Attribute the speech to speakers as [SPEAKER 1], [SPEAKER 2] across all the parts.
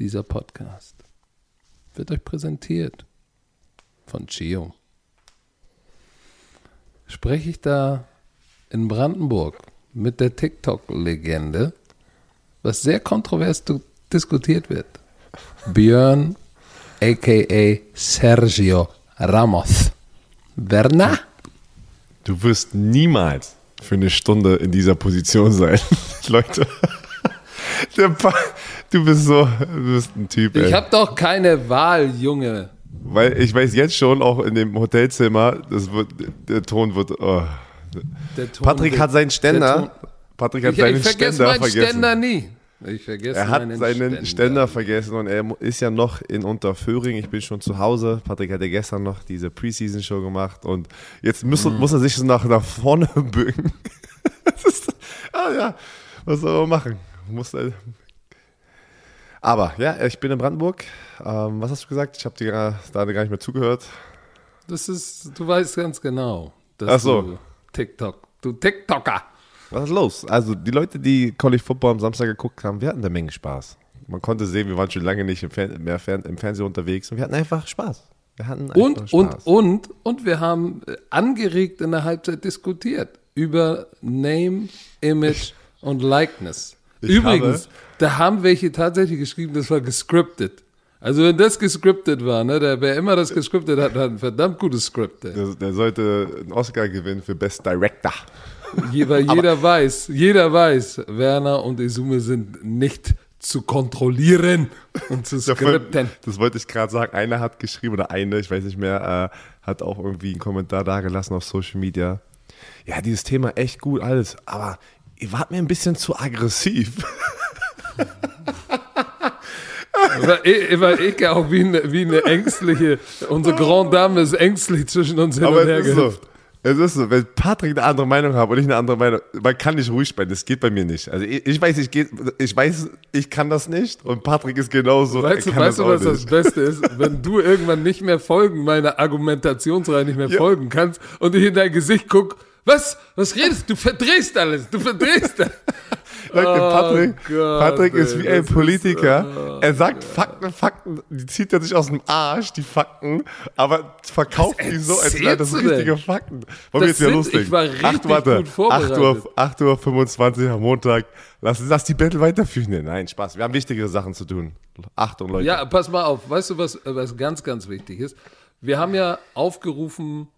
[SPEAKER 1] Dieser Podcast wird euch präsentiert von Chio. Spreche ich da in Brandenburg mit der TikTok-Legende, was sehr kontrovers diskutiert wird. Björn, aka Sergio Ramos. Werner?
[SPEAKER 2] Du wirst niemals für eine Stunde in dieser Position sein, Leute. Du bist so, du bist ein Typ.
[SPEAKER 1] Ey. Ich habe doch keine Wahl, Junge.
[SPEAKER 2] Weil ich weiß jetzt schon, auch in dem Hotelzimmer, das wird, der Ton wird. Oh. Ton Patrick wird, hat seinen Ständer. Patrick hat ich, seinen ich Ständer meinen vergessen. Ständer
[SPEAKER 1] nie. Ich vergesse
[SPEAKER 2] Er hat seinen Ständer. Ständer. vergessen und er ist ja noch in Unterföhring. Ich bin schon zu Hause. Patrick hat ja gestern noch diese Preseason-Show gemacht und jetzt muss, mm. muss er sich nach, nach vorne bücken. ist, ah ja, was soll man machen? Muss, aber ja, ich bin in Brandenburg. Ähm, was hast du gesagt? Ich habe dir da gar nicht mehr zugehört.
[SPEAKER 1] Das ist, du weißt ganz genau,
[SPEAKER 2] dass Ach so.
[SPEAKER 1] du TikTok, du TikToker.
[SPEAKER 2] Was ist los? Also die Leute, die College Football am Samstag geguckt haben, wir hatten eine Menge Spaß. Man konnte sehen, wir waren schon lange nicht im Fern mehr Fern im Fernsehen unterwegs und wir hatten einfach Spaß. Wir hatten
[SPEAKER 1] und, Spaß. und, und, und wir haben äh, angeregt in der Halbzeit diskutiert über Name, Image und Likeness. Ich Übrigens, habe, da haben welche tatsächlich geschrieben, das war gescriptet. Also wenn das gescriptet war, ne, der, wer immer das gescriptet hat, hat ein verdammt gutes Skript.
[SPEAKER 2] Der, der, sollte einen Oscar gewinnen für Best Director.
[SPEAKER 1] Je, weil jeder weiß, jeder weiß, Werner und Izume sind nicht zu kontrollieren und zu skripten.
[SPEAKER 2] Das wollte ich gerade sagen. Einer hat geschrieben, oder eine, ich weiß nicht mehr, äh, hat auch irgendwie einen Kommentar da gelassen auf Social Media. Ja, dieses Thema echt gut, alles, aber ihr wart mir ein bisschen zu aggressiv.
[SPEAKER 1] War, war ich auch wie eine, wie eine ängstliche, unsere Grand Dame ist ängstlich zwischen uns hin Aber und her gehüpft.
[SPEAKER 2] So. Es ist so, wenn Patrick eine andere Meinung hat und ich eine andere Meinung, man kann nicht ruhig bleiben, das geht bei mir nicht. Also ich, ich weiß, ich, geht, ich weiß, ich kann das nicht und Patrick ist genauso.
[SPEAKER 1] Weißt du, weißt du was nicht. das Beste ist? Wenn du irgendwann nicht mehr folgen, meiner Argumentationsreihe nicht mehr ja. folgen kannst und ich in dein Gesicht guck, was? Was redest du? Du verdrehst alles, du verdrehst alles.
[SPEAKER 2] Leute, oh Patrick, Gott, Patrick ist wie ein Politiker. Ist, oh, er sagt Fakten, Fakten, die zieht er sich aus dem Arsch, die Fakten, aber verkauft die so, als wären das richtige Fakten. Wollen wir jetzt wieder loslegen? Ich war richtig 8, warte, gut vorbereitet. 8 Uhr, 8 Uhr 25 am Montag. Lass, lass die Battle weiterführen. Nein, Spaß. Wir haben wichtigere Sachen zu tun. Achtung, Leute.
[SPEAKER 1] Ja, pass mal auf. Weißt du, was, was ganz, ganz wichtig ist? Wir haben ja aufgerufen,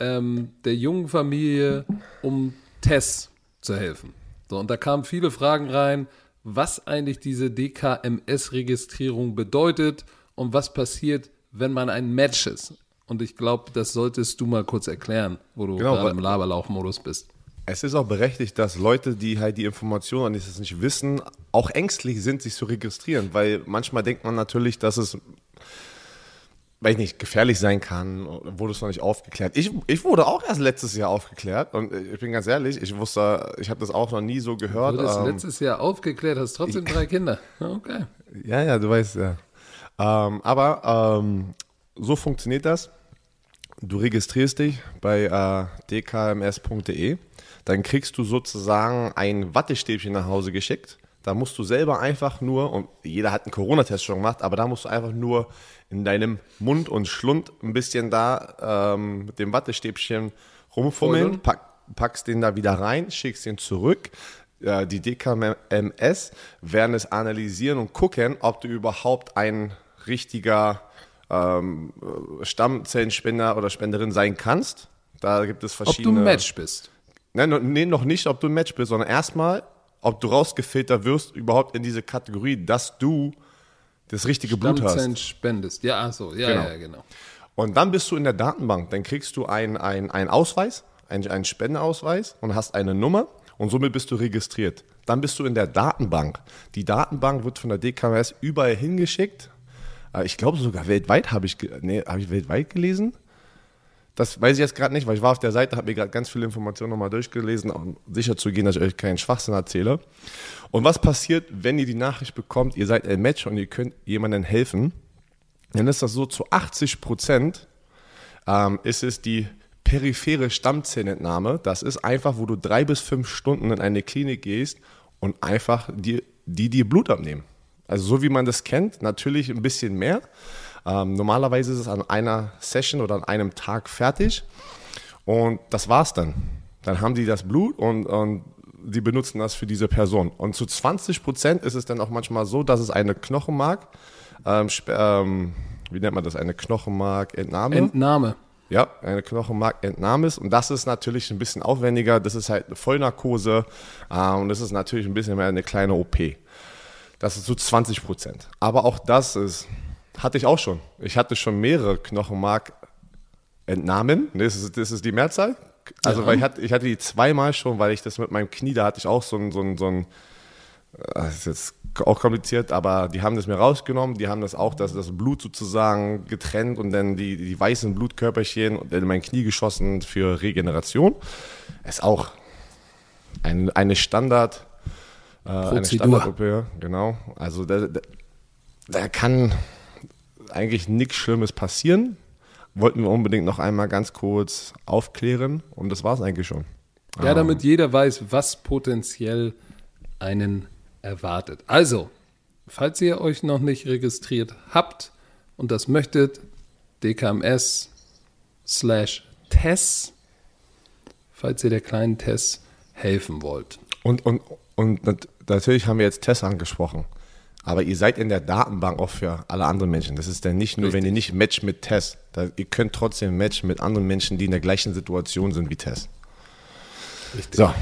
[SPEAKER 1] ähm, der jungen Familie um Tess zu helfen. So, und da kamen viele Fragen rein, was eigentlich diese DKMS-Registrierung bedeutet und was passiert, wenn man ein Match ist. Und ich glaube, das solltest du mal kurz erklären, wo du genau, gerade im Laberlauchmodus bist.
[SPEAKER 2] Es ist auch berechtigt, dass Leute, die halt die Informationen an dieses nicht wissen, auch ängstlich sind, sich zu registrieren, weil manchmal denkt man natürlich, dass es weiß nicht, gefährlich sein kann, wurde es noch nicht aufgeklärt. Ich, ich wurde auch erst letztes Jahr aufgeklärt und ich bin ganz ehrlich, ich wusste, ich habe das auch noch nie so gehört.
[SPEAKER 1] Du wurdest ähm, letztes Jahr aufgeklärt, hast trotzdem drei Kinder. Okay.
[SPEAKER 2] Ja, ja, du weißt ja. Ähm, aber ähm, so funktioniert das. Du registrierst dich bei äh, dkms.de, dann kriegst du sozusagen ein Wattestäbchen nach Hause geschickt. Da musst du selber einfach nur, und jeder hat einen Corona-Test schon gemacht, aber da musst du einfach nur in deinem Mund und Schlund ein bisschen da ähm, mit dem Wattestäbchen rumfummeln, pack, packst den da wieder rein, schickst ihn zurück. Äh, die DKMS werden es analysieren und gucken, ob du überhaupt ein richtiger ähm, Stammzellenspender oder Spenderin sein kannst. Da gibt es verschiedene.
[SPEAKER 1] Ob du ein Match bist.
[SPEAKER 2] Nein, nee, noch nicht, ob du ein Match bist, sondern erstmal, ob du rausgefiltert wirst, überhaupt in diese Kategorie, dass du das richtige Blut hast.
[SPEAKER 1] spendest. Ja, ach so, ja, genau. ja, genau.
[SPEAKER 2] Und dann bist du in der Datenbank. Dann kriegst du einen ein Ausweis, einen, einen Spendeausweis und hast eine Nummer und somit bist du registriert. Dann bist du in der Datenbank. Die Datenbank wird von der DKMS überall hingeschickt. Äh, ich glaube sogar weltweit habe ich, nee, habe ich weltweit gelesen. Das weiß ich jetzt gerade nicht, weil ich war auf der Seite, habe mir gerade ganz viele Informationen nochmal durchgelesen, um sicher zu gehen, dass ich euch keinen Schwachsinn erzähle. Und was passiert, wenn ihr die Nachricht bekommt, ihr seid ein Match und ihr könnt jemandem helfen? Dann ist das so zu 80 Prozent ähm, ist es die periphere Stammzellentnahme. Das ist einfach, wo du drei bis fünf Stunden in eine Klinik gehst und einfach die, die dir Blut abnehmen. Also so wie man das kennt, natürlich ein bisschen mehr. Ähm, normalerweise ist es an einer Session oder an einem Tag fertig. Und das war's dann. Dann haben die das Blut und, und die benutzen das für diese Person. Und zu 20 Prozent ist es dann auch manchmal so, dass es eine Knochenmark, ähm, ähm, wie nennt man das, eine Knochenmarkentnahme?
[SPEAKER 1] Entnahme.
[SPEAKER 2] Ja, eine Knochenmarkentnahme ist. Und das ist natürlich ein bisschen aufwendiger. Das ist halt eine Vollnarkose. Äh, und das ist natürlich ein bisschen mehr eine kleine OP. Das ist so 20 Prozent. Aber auch das ist, hatte ich auch schon. Ich hatte schon mehrere Knochenmarkentnahmen. Das ist, das ist die Mehrzahl. Also, ja. weil ich hatte, ich hatte die zweimal schon, weil ich das mit meinem Knie, da hatte ich auch so ein, so ein, so ein das ist jetzt auch kompliziert, aber die haben das mir rausgenommen, die haben das auch, das, das Blut sozusagen getrennt und dann die, die weißen Blutkörperchen in mein Knie geschossen für Regeneration. Ist auch ein, eine Standard, äh, eine Standard-OP, genau. Also da, da, da kann eigentlich nichts Schlimmes passieren wollten wir unbedingt noch einmal ganz kurz aufklären und das war es eigentlich schon.
[SPEAKER 1] Ja, damit jeder weiß, was potenziell einen erwartet. Also, falls ihr euch noch nicht registriert habt und das möchtet, DKMS slash Tess, falls ihr der kleinen Tess helfen wollt.
[SPEAKER 2] Und, und, und natürlich haben wir jetzt Tess angesprochen. Aber ihr seid in der Datenbank auch für alle anderen Menschen. Das ist dann nicht nur, Richtig. wenn ihr nicht matcht mit Tess. Da, ihr könnt trotzdem matchen mit anderen Menschen, die in der gleichen Situation sind wie Tess. Richtig. So,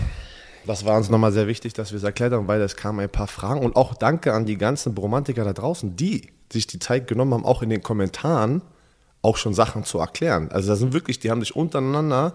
[SPEAKER 2] das war uns nochmal sehr wichtig, dass wir es erklärt haben, weil es kamen ein paar Fragen. Und auch danke an die ganzen Bromantiker da draußen, die sich die Zeit genommen haben, auch in den Kommentaren auch schon Sachen zu erklären. Also da sind wirklich, die haben sich untereinander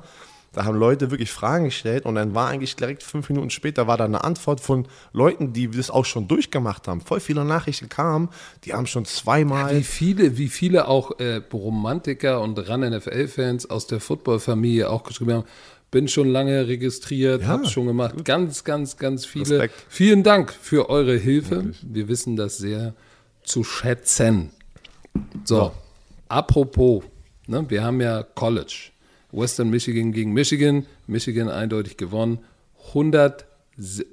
[SPEAKER 2] da haben Leute wirklich Fragen gestellt und dann war eigentlich direkt fünf Minuten später war da eine Antwort von Leuten, die das auch schon durchgemacht haben. Voll viele Nachrichten kamen, die haben schon zweimal.
[SPEAKER 1] Ja, wie viele, wie viele auch äh, Romantiker und Ran-NFL-Fans aus der Football-Familie auch geschrieben haben, bin schon lange registriert, ja, habe schon gemacht. Ganz, ganz, ganz viele. Respekt. Vielen Dank für eure Hilfe. Wirklich. Wir wissen das sehr zu schätzen. So, ja. apropos, ne, wir haben ja College. Western Michigan gegen Michigan. Michigan eindeutig gewonnen. 100,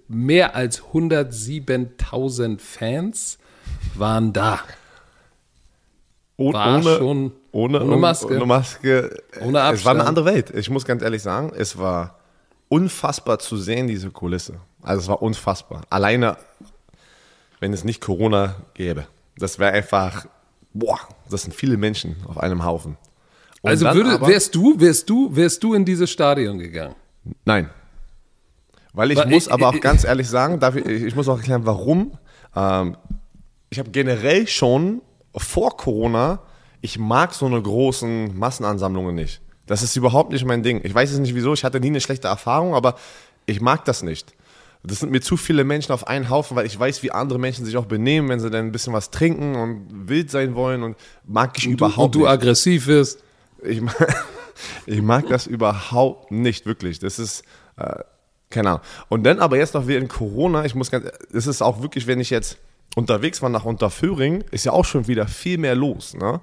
[SPEAKER 1] mehr als 107.000 Fans waren da.
[SPEAKER 2] War ohne, schon ohne, ohne Maske. Ohne Maske. Ohne Abstand. Es war eine andere Welt. Ich muss ganz ehrlich sagen, es war unfassbar zu sehen, diese Kulisse. Also es war unfassbar. Alleine, wenn es nicht Corona gäbe. Das wäre einfach, boah, das sind viele Menschen auf einem Haufen.
[SPEAKER 1] Und also würde, aber, wärst du, wärst du, wärst du in dieses Stadion gegangen?
[SPEAKER 2] Nein. Weil ich Weil muss ich, aber auch ich, ganz ehrlich sagen, ich, ich muss auch erklären, warum. Ähm, ich habe generell schon vor Corona, ich mag so eine großen Massenansammlungen nicht. Das ist überhaupt nicht mein Ding. Ich weiß jetzt nicht wieso, ich hatte nie eine schlechte Erfahrung, aber ich mag das nicht. Das sind mir zu viele Menschen auf einen Haufen, weil ich weiß, wie andere Menschen sich auch benehmen, wenn sie dann ein bisschen was trinken und wild sein wollen und mag ich und überhaupt
[SPEAKER 1] du, und du
[SPEAKER 2] nicht.
[SPEAKER 1] aggressiv wirst.
[SPEAKER 2] Ich, ich mag das überhaupt nicht, wirklich. Das ist, äh, keine Ahnung. Und dann aber jetzt noch während Corona, ich muss ganz, es ist auch wirklich, wenn ich jetzt unterwegs war nach Unterföhring, ist ja auch schon wieder viel mehr los. Ne?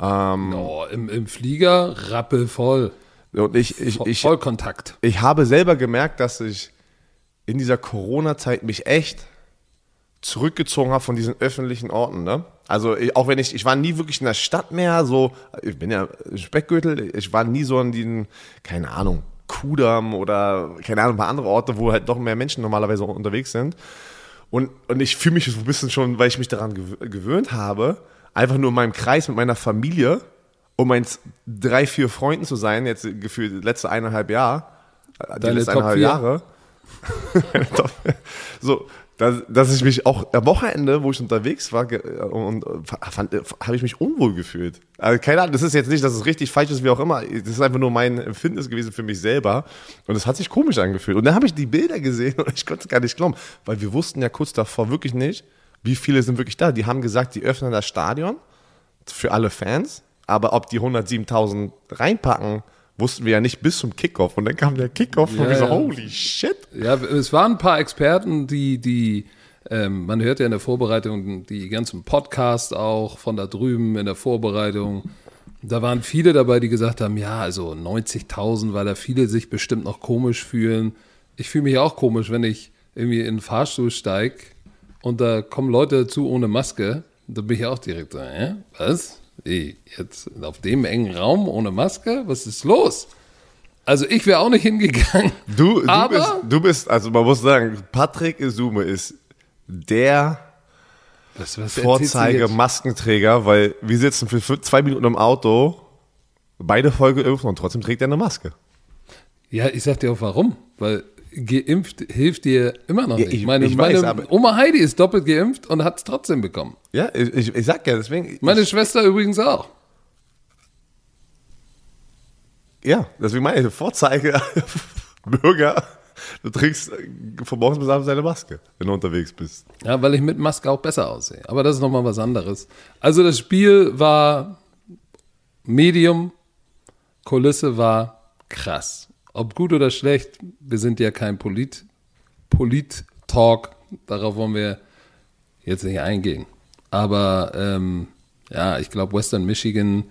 [SPEAKER 1] Ähm, oh, im, Im Flieger rappelvoll.
[SPEAKER 2] Und ich, ich, ich,
[SPEAKER 1] Vollkontakt.
[SPEAKER 2] Ich habe selber gemerkt, dass ich in dieser Corona-Zeit mich echt zurückgezogen habe von diesen öffentlichen Orten. Ne? Also auch wenn ich, ich war nie wirklich in der Stadt mehr, so, ich bin ja Speckgürtel, ich war nie so in diesen, keine Ahnung, Kudamm oder keine Ahnung, ein paar andere Orte, wo halt doch mehr Menschen normalerweise unterwegs sind. Und, und ich fühle mich so ein bisschen schon, weil ich mich daran gewöhnt habe, einfach nur in meinem Kreis mit meiner Familie, um meinen drei, vier Freunden zu sein, jetzt gefühlt letzte eineinhalb Jahre, die Deine letzten eineinhalb Jahre. so, dass, dass ich mich auch am Wochenende, wo ich unterwegs war, und habe ich mich unwohl gefühlt. Also keine Ahnung, das ist jetzt nicht, dass es richtig falsch ist, wie auch immer. Das ist einfach nur mein Empfinden gewesen für mich selber. Und es hat sich komisch angefühlt. Und dann habe ich die Bilder gesehen und ich konnte es gar nicht glauben, weil wir wussten ja kurz davor wirklich nicht, wie viele sind wirklich da. Die haben gesagt, die öffnen das Stadion für alle Fans, aber ob die 107.000 reinpacken, wussten wir ja nicht bis zum Kickoff. Und dann kam der Kickoff ja, und wir so, holy shit.
[SPEAKER 1] Ja, es waren ein paar Experten, die, die, ähm, man hört ja in der Vorbereitung die ganzen Podcasts auch von da drüben in der Vorbereitung. Da waren viele dabei, die gesagt haben, ja, also 90.000, weil da viele sich bestimmt noch komisch fühlen. Ich fühle mich auch komisch, wenn ich irgendwie in den Fahrstuhl steige und da kommen Leute dazu ohne Maske, da bin ich auch direkt so, hä? Was? Ey, jetzt auf dem engen Raum ohne Maske? Was ist los? Also ich wäre auch nicht hingegangen.
[SPEAKER 2] Du, du,
[SPEAKER 1] Aber-
[SPEAKER 2] bist, du bist, also man muss sagen, Patrick Isume ist der
[SPEAKER 1] Was, was erzählst du
[SPEAKER 2] Vorzeige
[SPEAKER 1] jetzt?
[SPEAKER 2] Maskenträger, weil wir sitzen für fün- zwei Minuten im Auto, beide voll geimpft und trotzdem trägt er eine Maske.
[SPEAKER 1] Ja, ich sag dir auch warum. Weil geimpft hilft dir immer noch
[SPEAKER 2] Ja,
[SPEAKER 1] nicht.
[SPEAKER 2] ich-
[SPEAKER 1] meine
[SPEAKER 2] ich weiß,
[SPEAKER 1] meine Oma Heidi ist doppelt geimpft und hat es trotzdem bekommen.
[SPEAKER 2] Ja, ich, ich, sag ja, deswegen.
[SPEAKER 1] Meine Schwester übrigens auch.
[SPEAKER 2] ja, deswegen meine ich, Vorzeige Bürger, du trägst von morgens bis abends deine Maske, wenn du unterwegs bist.
[SPEAKER 1] Ja, weil ich mit Maske auch besser aussehe. Aber das ist nochmal was anderes. Also das Spiel war Medium, Kulisse war krass. Ob gut oder schlecht, wir sind ja kein Polit, Polit-Talk. Darauf wollen wir jetzt nicht eingehen. Aber ähm, ja, ich glaube, Western Michigan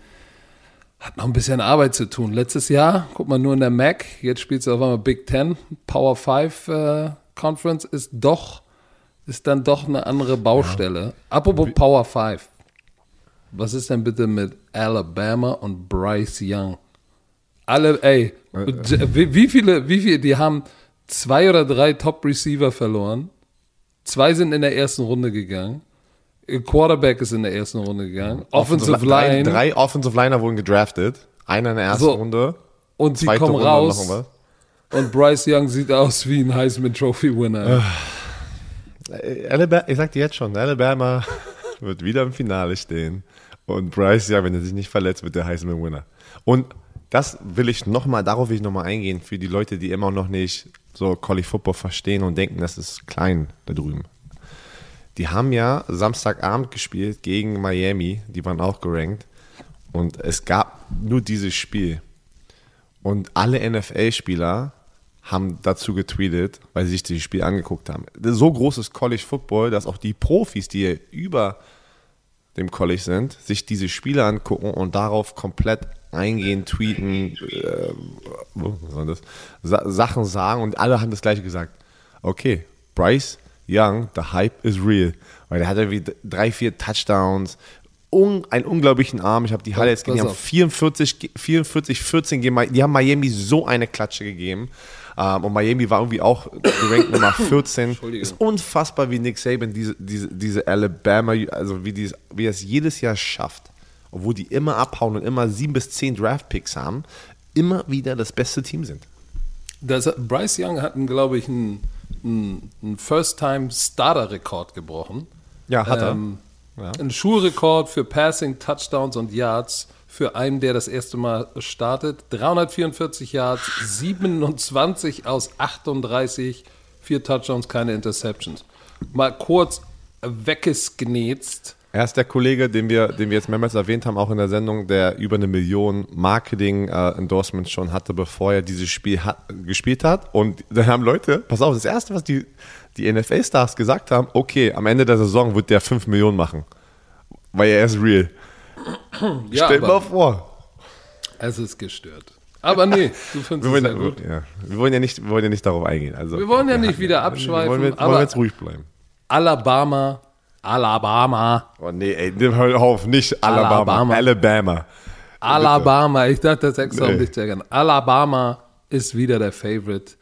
[SPEAKER 1] hat noch ein bisschen Arbeit zu tun. Letztes Jahr, guck mal nur in der MAC, jetzt spielt sie auf einmal Big Ten, Power 5 äh, Conference ist doch, ist dann doch eine andere Baustelle. Apropos Power 5. Was ist denn bitte mit Alabama und Bryce Young? Alle, ey, wie, wie viele, wie viele, die haben zwei oder drei Top-Receiver verloren. Zwei sind in der ersten Runde gegangen. Quarterback ist in der ersten Runde gegangen. Offensive
[SPEAKER 2] drei,
[SPEAKER 1] Line.
[SPEAKER 2] Drei Offensive Liner wurden gedraftet. Einer in der ersten
[SPEAKER 1] So.
[SPEAKER 2] Runde.
[SPEAKER 1] Und sie kommen
[SPEAKER 2] Runde
[SPEAKER 1] raus und Bryce Young sieht aus wie ein Heisman Trophy Winner.
[SPEAKER 2] Äh, Alabama, ich sag dir jetzt schon, Alabama wird wieder im Finale stehen. Und Bryce, ja, wenn er sich nicht verletzt, wird der Heisman Winner. Und das will ich nochmal, darauf will ich nochmal eingehen, für die Leute, die immer noch nicht so College Football verstehen und denken, das ist klein da drüben. Die haben ja Samstagabend gespielt gegen Miami, die waren auch gerankt. Und es gab nur dieses Spiel. Und alle NFL-Spieler haben dazu getweetet, weil sie sich dieses Spiel angeguckt haben. So groß ist College Football, dass auch die Profis, die über dem College sind, sich diese Spiele angucken und darauf komplett eingehen, tweeten, äh, was war das? Sa Sachen sagen und alle haben das gleiche gesagt. Okay, Bryce Young, the hype is real. Weil der hat irgendwie drei, vier Touchdowns, un einen unglaublichen Arm. Ich habe die Halle jetzt gesehen, die haben
[SPEAKER 1] auf.
[SPEAKER 2] 44, ge- 44, 14 gegen Mi- Die haben Miami so eine Klatsche gegeben. Ähm, und Miami war irgendwie auch gerankt Nummer 14.
[SPEAKER 1] Entschuldigung.
[SPEAKER 2] Ist unfassbar, wie Nick Saban diese, diese, diese Alabama, also wie, dies, wie er es jedes Jahr schafft, obwohl die immer abhauen und immer sieben bis zehn Draft-Picks haben, immer wieder das beste Team sind.
[SPEAKER 1] Das, Bryce Young hat, glaube ich, einen, einen, First-Time-Starter-Rekord gebrochen.
[SPEAKER 2] Ja, hat er.
[SPEAKER 1] Ähm,
[SPEAKER 2] Ja.
[SPEAKER 1] Ein Schulrekord für Passing, Touchdowns und Yards für einen, der das erste Mal startet. 344 Yards, 27 aus 38, vier Touchdowns, keine Interceptions. Mal kurz weggesgnetzt.
[SPEAKER 2] Er ist der Kollege, den wir, den wir jetzt mehrmals erwähnt haben, auch in der Sendung, der über eine Million Marketing-Endorsements schon hatte, bevor er dieses Spiel hat, gespielt hat. Und dann haben Leute, pass auf, das Erste, was die, die NFL-Stars gesagt haben, okay, am Ende der Saison wird der 5 Millionen machen. Weil er ist real.
[SPEAKER 1] Ja,
[SPEAKER 2] Stell dir mal vor.
[SPEAKER 1] es ist gestört. Aber nee, du findest
[SPEAKER 2] Wir
[SPEAKER 1] es
[SPEAKER 2] wollen,
[SPEAKER 1] ja gut.
[SPEAKER 2] ja, wir, wollen ja nicht, wir wollen ja nicht darauf eingehen. Also,
[SPEAKER 1] Wir wollen ja nicht wieder abschweifen,
[SPEAKER 2] Wollen wir, wollen wir
[SPEAKER 1] aber
[SPEAKER 2] jetzt ruhig bleiben.
[SPEAKER 1] Alabama, Alabama,
[SPEAKER 2] Oh nee, ey, hör auf, nicht Alabama.
[SPEAKER 1] Alabama.
[SPEAKER 2] Alabama.
[SPEAKER 1] Alabama, ich dachte das extra, um
[SPEAKER 2] Nee.
[SPEAKER 1] dich zu ärgern. Alabama ist wieder der Favorite.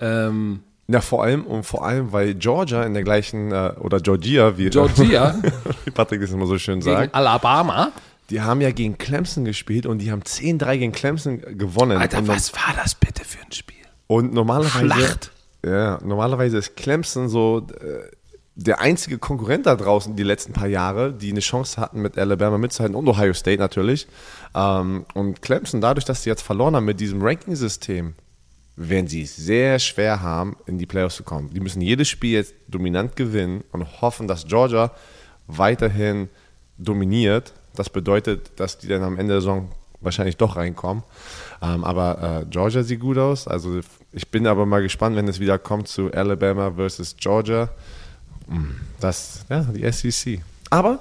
[SPEAKER 1] Ähm,
[SPEAKER 2] Ja, vor allem, und vor allem, weil Georgia in der gleichen, äh, oder Georgia, wie,
[SPEAKER 1] Georgia
[SPEAKER 2] wie Patrick das immer so schön sagt,
[SPEAKER 1] Alabama.
[SPEAKER 2] die haben ja gegen Clemson gespielt und die haben 10-3 gegen Clemson gewonnen.
[SPEAKER 1] Alter,
[SPEAKER 2] und,
[SPEAKER 1] was war das bitte für ein Spiel?
[SPEAKER 2] und normalerweise,
[SPEAKER 1] Schlacht.
[SPEAKER 2] Ja, normalerweise ist Clemson so äh, der einzige Konkurrent da draußen die letzten paar Jahre, die eine Chance hatten, mit Alabama mitzuhalten und Ohio State natürlich. Ähm, und Clemson, dadurch, dass sie jetzt verloren haben mit diesem Ranking-System, werden sie es sehr schwer haben, in die Playoffs zu kommen. Die müssen jedes Spiel jetzt dominant gewinnen und hoffen, dass Georgia weiterhin dominiert. Das bedeutet, dass die dann am Ende der Saison wahrscheinlich doch reinkommen. Ähm, aber äh, Georgia sieht gut aus. Also ich bin aber mal gespannt, wenn es wieder kommt zu Alabama versus Georgia. Das, ja, die SEC. Aber,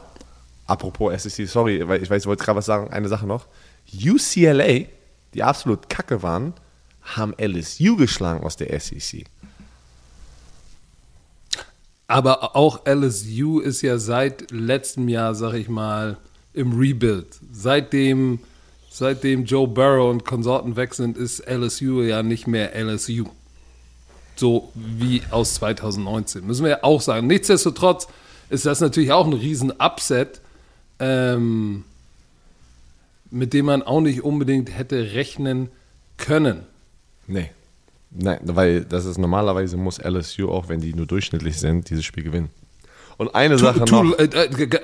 [SPEAKER 2] apropos SEC, sorry, weil ich weiß, ich wollte gerade was sagen, eine Sache noch. UCLA, die absolut kacke waren, haben LSU geschlagen aus der SEC.
[SPEAKER 1] Aber auch LSU ist ja seit letztem Jahr, sag ich mal, im Rebuild. Seitdem, seitdem Joe Burrow und Konsorten weg sind, ist LSU ja nicht mehr LSU. So wie aus 2019. Müssen wir ja auch sagen. Nichtsdestotrotz ist das natürlich auch ein Riesen-Upset, ähm, mit dem man auch nicht unbedingt hätte rechnen können.
[SPEAKER 2] Nee. Nein, weil das ist normalerweise muss LSU auch, wenn die nur durchschnittlich sind, dieses Spiel gewinnen. Und eine Sache
[SPEAKER 1] Tu-
[SPEAKER 2] noch.
[SPEAKER 1] Äh,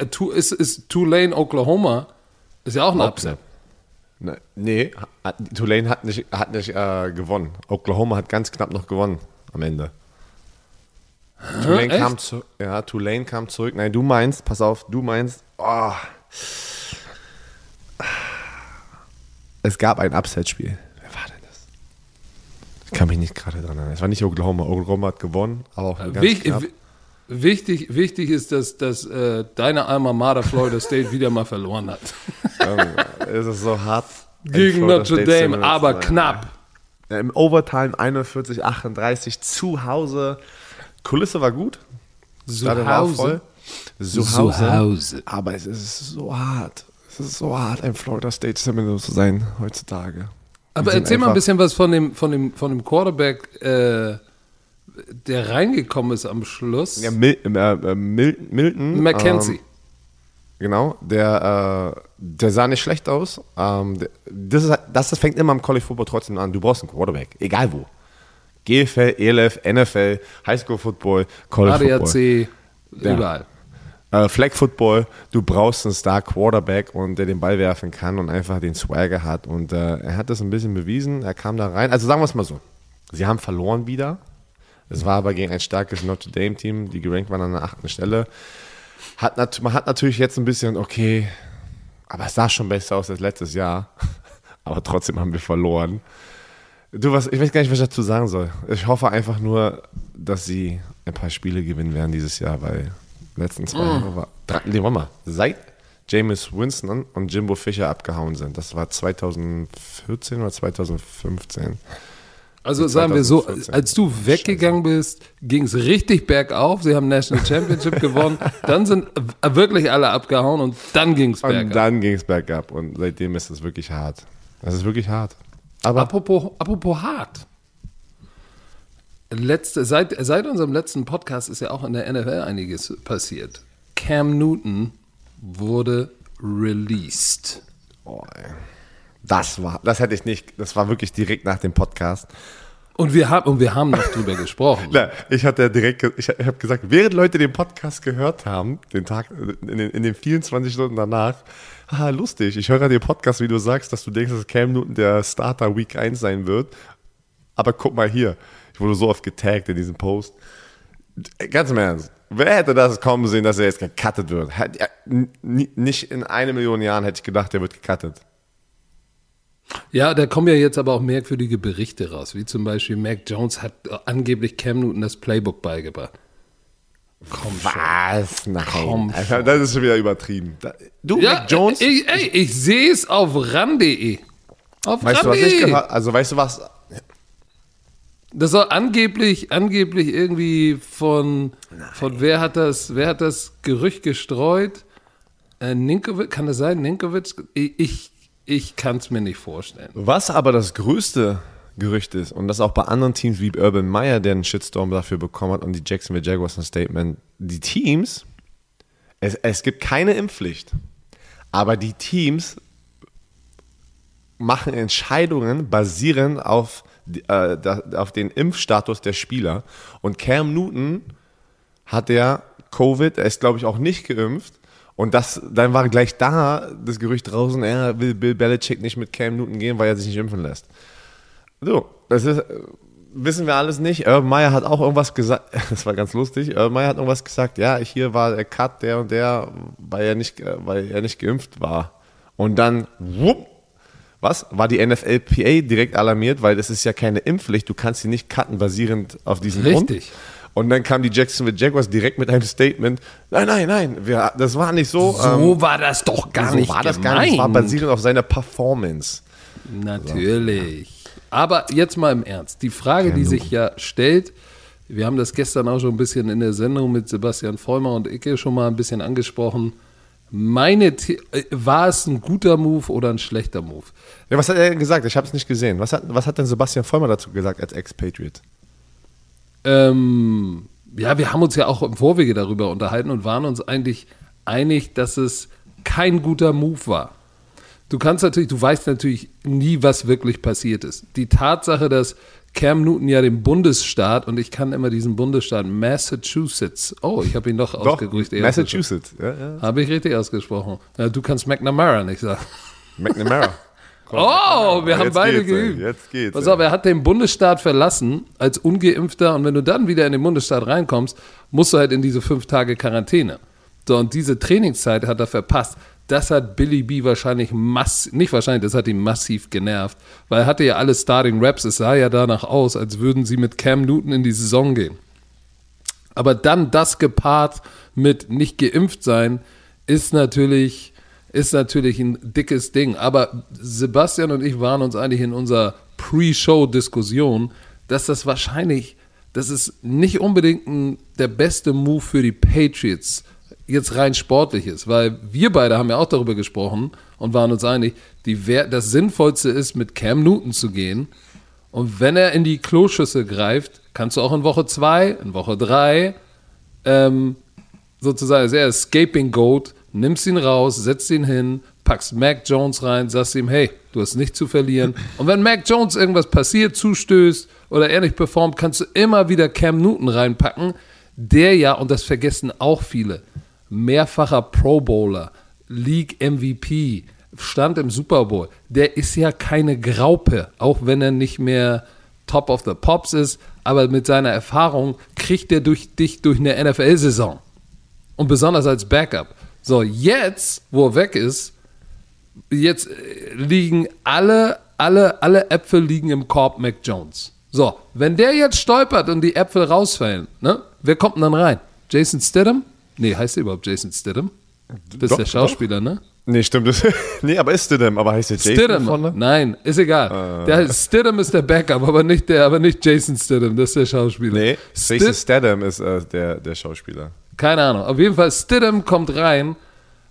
[SPEAKER 1] Tu- ist, ist Tulane, Oklahoma, ist ja auch ein Upset.
[SPEAKER 2] Ne- Nee, hat- Tulane hat nicht, hat nicht äh, gewonnen. Oklahoma hat ganz knapp noch gewonnen am Ende. Tulane
[SPEAKER 1] echt?
[SPEAKER 2] kam, zu, ja, Tulane kam zurück. Nein, du meinst, pass auf, du meinst, oh, es gab ein Upset-Spiel. Wer war denn das? Ich kann mich nicht gerade dran erinnern. Es war nicht Oklahoma. Oklahoma hat gewonnen, aber auch nur ganz
[SPEAKER 1] Wich,
[SPEAKER 2] knapp.
[SPEAKER 1] wichtig, wichtig ist, dass, dass äh, deine Alma Mater Florida State wieder mal verloren hat.
[SPEAKER 2] Es ist so hart.
[SPEAKER 1] Gegen Notre Dame, aber knapp.
[SPEAKER 2] Im Overtime 41, 38 zu Hause. Kulisse war gut. Stadion war
[SPEAKER 1] Zu
[SPEAKER 2] voll.
[SPEAKER 1] Hause.
[SPEAKER 2] Zu Hause.
[SPEAKER 1] Zu Hause.
[SPEAKER 2] Aber es ist so hart. Es ist so hart, ein Florida State Seminole zu sein heutzutage.
[SPEAKER 1] Aber erzähl mal ein bisschen was von dem, von dem, von dem Quarterback, äh, der reingekommen ist am Schluss.
[SPEAKER 2] Ja, Mil äh, äh, Mil Milton.
[SPEAKER 1] Mackenzie.
[SPEAKER 2] Ähm, genau, der, äh, der sah nicht schlecht aus. Ähm, das, ist, das, das fängt immer im College Football trotzdem an. Du brauchst einen Quarterback, egal wo. GFL, ELF, NFL, Highschool Football, College Football.
[SPEAKER 1] ADAC,
[SPEAKER 2] Ja.
[SPEAKER 1] überall.
[SPEAKER 2] Äh, Flag Football, du brauchst einen Star Quarterback und der den Ball werfen kann und einfach den Swagger hat. Und äh, er hat das ein bisschen bewiesen. Er kam da rein. Also sagen wir es mal so: Sie haben verloren wieder. Es war aber gegen ein starkes Notre Dame Team, die gerankt waren an der achten Stelle. Hat man hat natürlich jetzt ein bisschen, okay, aber es sah schon besser aus als letztes Jahr. Aber trotzdem haben wir verloren. Du, was, ich weiß gar nicht, was ich dazu sagen soll. Ich hoffe einfach nur, dass sie ein paar Spiele gewinnen werden dieses Jahr, weil die letzten zwei Jahre war. Drei, nee, warte mal. Seit Jameis Winston und Jimbo Fischer abgehauen sind. Das war 2014 oder 2015.
[SPEAKER 1] Also sagen wir so,
[SPEAKER 2] 2014.
[SPEAKER 1] als du weggegangen bist, ging es richtig bergauf. Sie haben National Championship gewonnen. Dann sind wirklich alle abgehauen und dann ging es
[SPEAKER 2] Und
[SPEAKER 1] bergab.
[SPEAKER 2] dann ging es bergab und seitdem ist es wirklich hart. Das ist wirklich hart. Aber
[SPEAKER 1] Apropos, apropos hart. Letzte, seit, seit unserem letzten Podcast ist ja auch in der NFL einiges passiert. Cam Newton wurde released.
[SPEAKER 2] oh, ey. Das war, das hätte ich nicht, das war wirklich direkt nach dem Podcast.
[SPEAKER 1] Und wir haben, und wir haben noch drüber gesprochen.
[SPEAKER 2] Na, ich hatte direkt, ich habe gesagt, während Leute den Podcast gehört haben, den Tag, in den, in den 24 Stunden danach, haha, lustig, ich höre den Podcast, wie du sagst, dass du denkst, dass Cam Newton der Starter Week 1 sein wird. Aber guck mal hier, ich wurde so oft getaggt in diesem Post. Ganz im Ernst, wer hätte das kommen sehen, dass er jetzt gecuttet wird? Nicht in eine Million Jahren hätte ich gedacht, der wird gecuttet.
[SPEAKER 1] Ja, da kommen ja jetzt aber auch merkwürdige Berichte raus, wie zum Beispiel Mac Jones hat äh, angeblich Cam Newton das Playbook beigebracht. Komm schon.
[SPEAKER 2] Was? Nein.
[SPEAKER 1] Komm
[SPEAKER 2] Alter, das ist schon wieder übertrieben. Du,
[SPEAKER 1] Ja,
[SPEAKER 2] Mac Jones,
[SPEAKER 1] Ey, ey, ich sehe es auf ran.de. Auf
[SPEAKER 2] weißt du, was ich gehört Also, weißt du was?
[SPEAKER 1] Das soll angeblich, angeblich irgendwie von, von wer hat das, wer hat das Gerücht gestreut? Äh, Ninkovic, kann das sein? Ninkovic? Ich, ich, ich kann es mir nicht vorstellen.
[SPEAKER 2] Was aber das größte Gerücht ist, und das auch bei anderen Teams wie Urban Meyer, der einen Shitstorm dafür bekommen hat, und die Jacksonville Jaguars ein Statement, die Teams, es, es gibt keine Impfpflicht, aber die Teams machen Entscheidungen basierend auf, äh, auf den Impfstatus der Spieler. Und Cam Newton hat er Covid, er ist glaube ich auch nicht geimpft. Und das, dann war gleich da das Gerücht draußen, er will Bill Belichick nicht mit Cam Newton gehen, weil er sich nicht impfen lässt. So, das ist, wissen wir alles nicht. Urban Meyer hat auch irgendwas gesagt, das war ganz lustig. Urban Meyer hat irgendwas gesagt, ja, hier war der Cut, der und der, weil er nicht, weil er nicht geimpft war. Und dann, wupp, was? War die NFLPA direkt alarmiert, weil das ist ja keine Impfpflicht, du kannst sie nicht cutten basierend auf diesen Grund.
[SPEAKER 1] Richtig.
[SPEAKER 2] Und dann kam die Jacksonville Jaguars direkt mit einem Statement, nein, nein, nein, wir, das war nicht so.
[SPEAKER 1] So
[SPEAKER 2] ähm,
[SPEAKER 1] war das doch gar
[SPEAKER 2] so
[SPEAKER 1] nicht
[SPEAKER 2] war das gar nicht, es war
[SPEAKER 1] gemeint.
[SPEAKER 2] basierend auf seiner Performance.
[SPEAKER 1] Natürlich. Aber jetzt mal im Ernst. Die Frage, die sich ja stellt, wir haben das gestern auch schon ein bisschen in der Sendung mit Sebastian Vollmer und Icke schon mal ein bisschen angesprochen. Meine, The äh, war es ein guter Move oder ein schlechter Move?
[SPEAKER 2] Ja, was hat er gesagt? Ich habe es nicht gesehen. Was hat, was hat denn Sebastian Vollmer dazu gesagt als Ex-Patriot?
[SPEAKER 1] Ähm, ja, wir haben uns ja auch im Vorwege darüber unterhalten und waren uns eigentlich einig, dass es kein guter Move war. Du kannst natürlich, du weißt natürlich nie, was wirklich passiert ist. Die Tatsache, dass Cam Newton ja den Bundesstaat und ich kann immer diesen Bundesstaat Massachusetts. Oh, ich habe ihn doch, doch ausgegrüßt.
[SPEAKER 2] Massachusetts, ja, ja.
[SPEAKER 1] Habe ich richtig ausgesprochen. Ja, du kannst McNamara nicht sagen.
[SPEAKER 2] McNamara.
[SPEAKER 1] oh, wir haben beide geübt.
[SPEAKER 2] Jetzt geht's.
[SPEAKER 1] Pass auf, er hat den Bundesstaat verlassen als Ungeimpfter und wenn du dann wieder in den Bundesstaat reinkommst, musst du halt in diese fünf Tage Quarantäne. So, und diese Trainingszeit hat er verpasst. Das hat Billy B wahrscheinlich massiv, nicht wahrscheinlich, das hat ihn massiv genervt, weil er hatte ja alle Starting Raps. Es sah ja danach aus, als würden sie mit Cam Newton in die Saison gehen. Aber dann das gepaart mit nicht geimpft sein, ist natürlich, ist natürlich ein dickes Ding. Aber Sebastian und ich waren uns eigentlich in unserer Pre-Show-Diskussion, dass das wahrscheinlich, das ist nicht unbedingt ein, der beste Move für die Patriots jetzt rein sportlich ist, weil wir beide haben ja auch darüber gesprochen und waren uns einig, die, das Sinnvollste ist, mit Cam Newton zu gehen. Und wenn er in die Kloschüssel greift, kannst du auch in Woche zwei, in Woche drei, ähm, sozusagen, also er ist Escaping Goat, nimmst ihn raus, setzt ihn hin, packst Mac Jones rein, sagst ihm, hey, du hast nichts zu verlieren. Und wenn Mac Jones irgendwas passiert, zustößt oder er nicht performt, kannst du immer wieder Cam Newton reinpacken, der ja, und das vergessen auch viele, mehrfacher Pro Bowler, League MVP, stand im Super Bowl. Der ist ja keine Graupe, auch wenn er nicht mehr Top of the Pops ist, aber mit seiner Erfahrung kriegt er durch dich durch eine NFL-Saison. Und besonders als Backup. So, jetzt, wo er weg ist, jetzt äh, liegen alle, alle, alle Äpfel liegen im Korb Mac Jones. So, wenn der jetzt stolpert und die Äpfel rausfallen, ne, wer kommt denn dann rein? Jason Stidham? Nee, heißt der überhaupt Jason Stidham? Das doch, ist der Schauspieler, doch. ne?
[SPEAKER 2] Nee, stimmt. Das, nee, aber ist Stidham, aber heißt der Jason
[SPEAKER 1] Stidham. Vorne? Nein, ist egal. Uh. Der heißt, Stidham ist der Backup, aber nicht, der, aber nicht Jason Stidham, das ist der Schauspieler.
[SPEAKER 2] Nee, Stid Jason Stidham ist äh, der, der Schauspieler.
[SPEAKER 1] Keine Ahnung. Auf jeden Fall, Stidham kommt rein,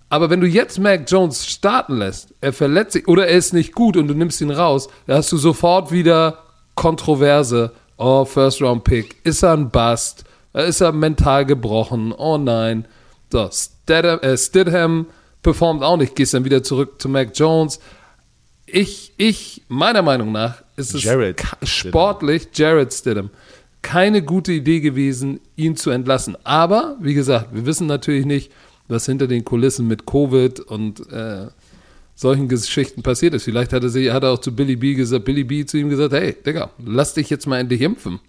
[SPEAKER 1] aber wenn du jetzt Mac Jones starten lässt, er verletzt sich oder er ist nicht gut und du nimmst ihn raus, dann hast du sofort wieder Kontroverse. Oh, First Round Pick. Ist er ein Bust? Ist er mental gebrochen? Oh nein. So, Stidham, äh, Stidham performt auch nicht. Gehst dann wieder zurück zu Mac Jones. Ich, ich, meiner Meinung nach, ist es
[SPEAKER 2] Jared
[SPEAKER 1] sportlich, Jared Stidham, keine gute Idee gewesen, ihn zu entlassen. Aber, wie gesagt, wir wissen natürlich nicht, was hinter den Kulissen mit Covid und äh, solchen Geschichten passiert ist. Vielleicht hat er, sich, hat er auch zu Billy B gesagt, Billy B zu ihm gesagt, hey, Digga, lass dich jetzt mal endlich impfen.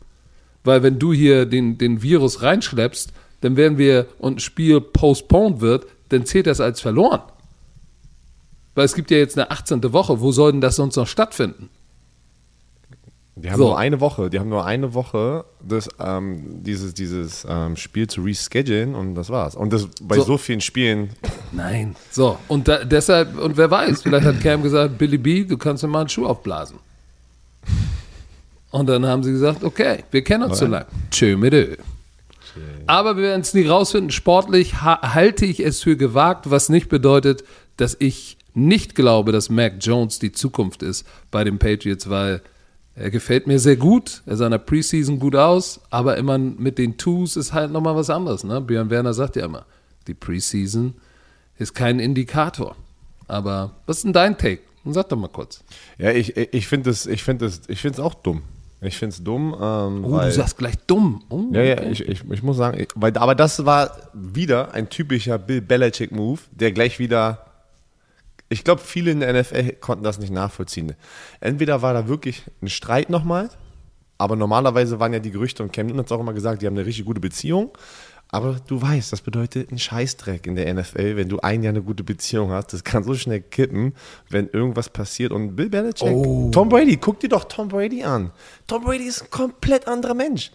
[SPEAKER 1] Weil wenn du hier den, den Virus reinschleppst, dann werden wir und ein Spiel postponed wird, dann zählt das als verloren. Weil es gibt ja jetzt eine 18. Woche, wo soll denn das sonst noch stattfinden?
[SPEAKER 2] Die haben so. nur eine Woche, die haben nur eine Woche, das, ähm, dieses, dieses ähm, Spiel zu reschedulen und das war's. Und das bei so, so vielen Spielen.
[SPEAKER 1] Nein. So, und da, deshalb, und wer weiß, vielleicht hat Cam gesagt, Billy B, du kannst mir mal einen Schuh aufblasen. Und dann haben sie gesagt, okay, wir kennen uns so lange. Tschö mit Ö. Aber wir werden es nie rausfinden. Sportlich ha halte ich es für gewagt, was nicht bedeutet, dass ich nicht glaube, dass Mac Jones die Zukunft ist bei den Patriots, weil er gefällt mir sehr gut. Er sah in der Preseason gut aus, aber immer mit den Twos ist halt nochmal was anderes. Ne? Björn Werner sagt ja immer, die Preseason ist kein Indikator. Aber was ist denn dein Take? Sag doch mal kurz.
[SPEAKER 2] Ja, ich, ich finde es ich find ich auch dumm. Ich finde es dumm. Ähm,
[SPEAKER 1] oh, weil, du sagst gleich dumm. Oh,
[SPEAKER 2] ja, ja, ich, ich, ich muss sagen, ich, weil, aber das war wieder ein typischer Bill Belichick-Move, der gleich wieder. Ich glaube, viele in der NFL konnten das nicht nachvollziehen. Entweder war da wirklich ein Streit nochmal, aber normalerweise waren ja die Gerüchte, und Cam Newton hat es auch immer gesagt, die haben eine richtig gute Beziehung. Aber du weißt, das bedeutet ein Scheißdreck in der NFL, wenn du ein Jahr eine gute Beziehung hast. Das kann so schnell kippen, wenn irgendwas passiert. Und Bill Belichick, oh. Tom Brady, guck dir doch Tom Brady an. Tom Brady ist ein komplett anderer Mensch.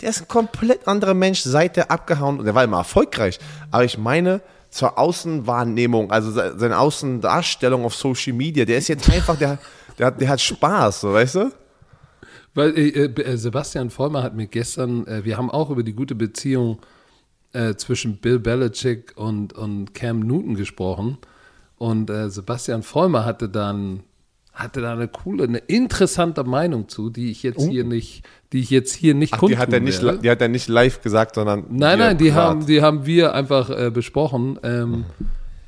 [SPEAKER 2] Der ist ein komplett anderer Mensch, seit der abgehauen und der war immer erfolgreich. Aber ich meine, zur Außenwahrnehmung, also seine Außendarstellung auf Social Media, der ist jetzt einfach, der, der, der hat Spaß, so, weißt du?
[SPEAKER 1] Weil äh, äh, Sebastian Vollmer hat mir gestern, äh, wir haben auch über die gute Beziehung äh, zwischen Bill Belichick und, und Cam Newton gesprochen. Und äh, Sebastian Vollmer hatte dann hatte da eine coole, eine interessante Meinung zu, die ich jetzt hier nicht, die ich jetzt hier nicht
[SPEAKER 2] Ach, die hat, er nicht,
[SPEAKER 1] werde.
[SPEAKER 2] die hat er nicht live gesagt, sondern.
[SPEAKER 1] Nein, nein, die
[SPEAKER 2] privat.
[SPEAKER 1] haben, die haben wir einfach äh, besprochen. Ähm,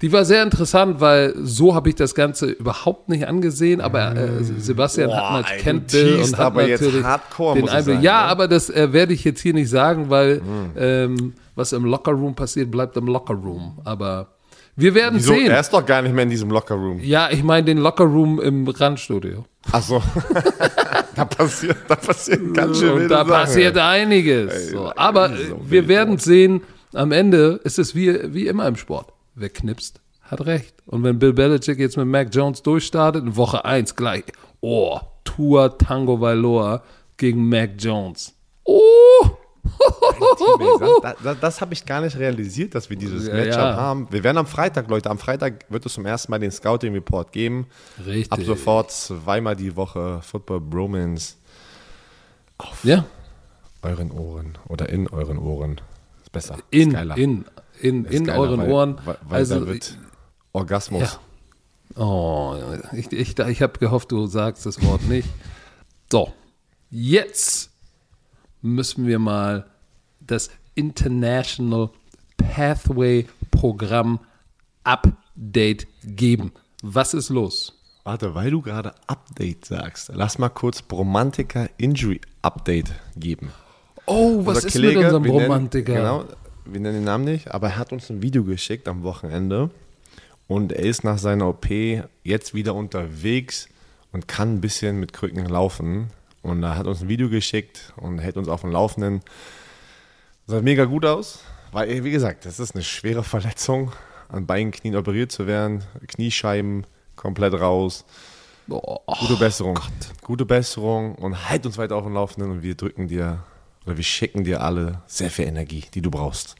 [SPEAKER 1] die war sehr interessant, weil so habe ich das Ganze überhaupt nicht angesehen, aber äh, Sebastian
[SPEAKER 2] Boah,
[SPEAKER 1] hat mal kennt Bill und hat natürlich
[SPEAKER 2] hardcore,
[SPEAKER 1] den Einblick. ja,
[SPEAKER 2] ne?
[SPEAKER 1] aber das äh, werde ich jetzt hier nicht sagen, weil ähm, was im Lockerroom passiert, bleibt im Lockerroom. Aber wir werden
[SPEAKER 2] Wieso?
[SPEAKER 1] sehen.
[SPEAKER 2] Er ist doch gar nicht mehr in diesem Lockerroom.
[SPEAKER 1] Ja, ich meine den Lockerroom im Randstudio.
[SPEAKER 2] Ach so. da passiert, da passiert ganz schön
[SPEAKER 1] Und
[SPEAKER 2] wilde
[SPEAKER 1] da
[SPEAKER 2] Sachen.
[SPEAKER 1] passiert einiges. So. Aber wir werden sehen, am Ende ist es wie, wie immer im Sport. Wer knipst, hat recht. Und wenn Bill Belichick jetzt mit Mac Jones durchstartet, in Woche 1 gleich, oh, Tour Tango Valor gegen Mac Jones. Oh!
[SPEAKER 2] Das, das, das habe ich gar nicht realisiert, dass wir dieses
[SPEAKER 1] Ja,
[SPEAKER 2] Matchup
[SPEAKER 1] ja.
[SPEAKER 2] haben. Wir werden am Freitag, Leute, am Freitag wird es zum ersten Mal den Scouting Report geben.
[SPEAKER 1] Richtig.
[SPEAKER 2] Ab sofort zweimal die Woche Football Bromance
[SPEAKER 1] Ja,
[SPEAKER 2] euren Ohren oder in euren Ohren. Ist besser.
[SPEAKER 1] in,
[SPEAKER 2] ist
[SPEAKER 1] in, in,
[SPEAKER 2] Ist
[SPEAKER 1] in
[SPEAKER 2] geiler,
[SPEAKER 1] euren
[SPEAKER 2] weil,
[SPEAKER 1] Ohren.
[SPEAKER 2] Weil, weil
[SPEAKER 1] also,
[SPEAKER 2] wird Orgasmus.
[SPEAKER 1] Ja. Oh, ich, ich, ich habe gehofft, du sagst das Wort nicht. So, jetzt müssen wir mal das International Pathway Programm Update geben. Was ist los?
[SPEAKER 2] Warte, weil du gerade Update sagst, lass mal kurz Bromantiker Injury Update geben.
[SPEAKER 1] Oh, was
[SPEAKER 2] Unser
[SPEAKER 1] ist mit unserem
[SPEAKER 2] wir nennen-
[SPEAKER 1] Romantiker?
[SPEAKER 2] Genau, wir nennen den Namen nicht, aber er hat uns ein Video geschickt am Wochenende und er ist nach seiner OP jetzt wieder unterwegs und kann ein bisschen mit Krücken laufen. Und er hat uns ein Video geschickt und hält uns auf dem Laufenden. Sah mega gut aus, weil, wie gesagt, das ist eine schwere Verletzung, an beiden Knien operiert zu werden, Kniescheiben komplett raus.
[SPEAKER 1] Oh,
[SPEAKER 2] Gute Besserung. Gute Besserung und halt uns weiter auf dem Laufenden und wir drücken dir oder wir schicken dir alle sehr viel Energie, die du brauchst.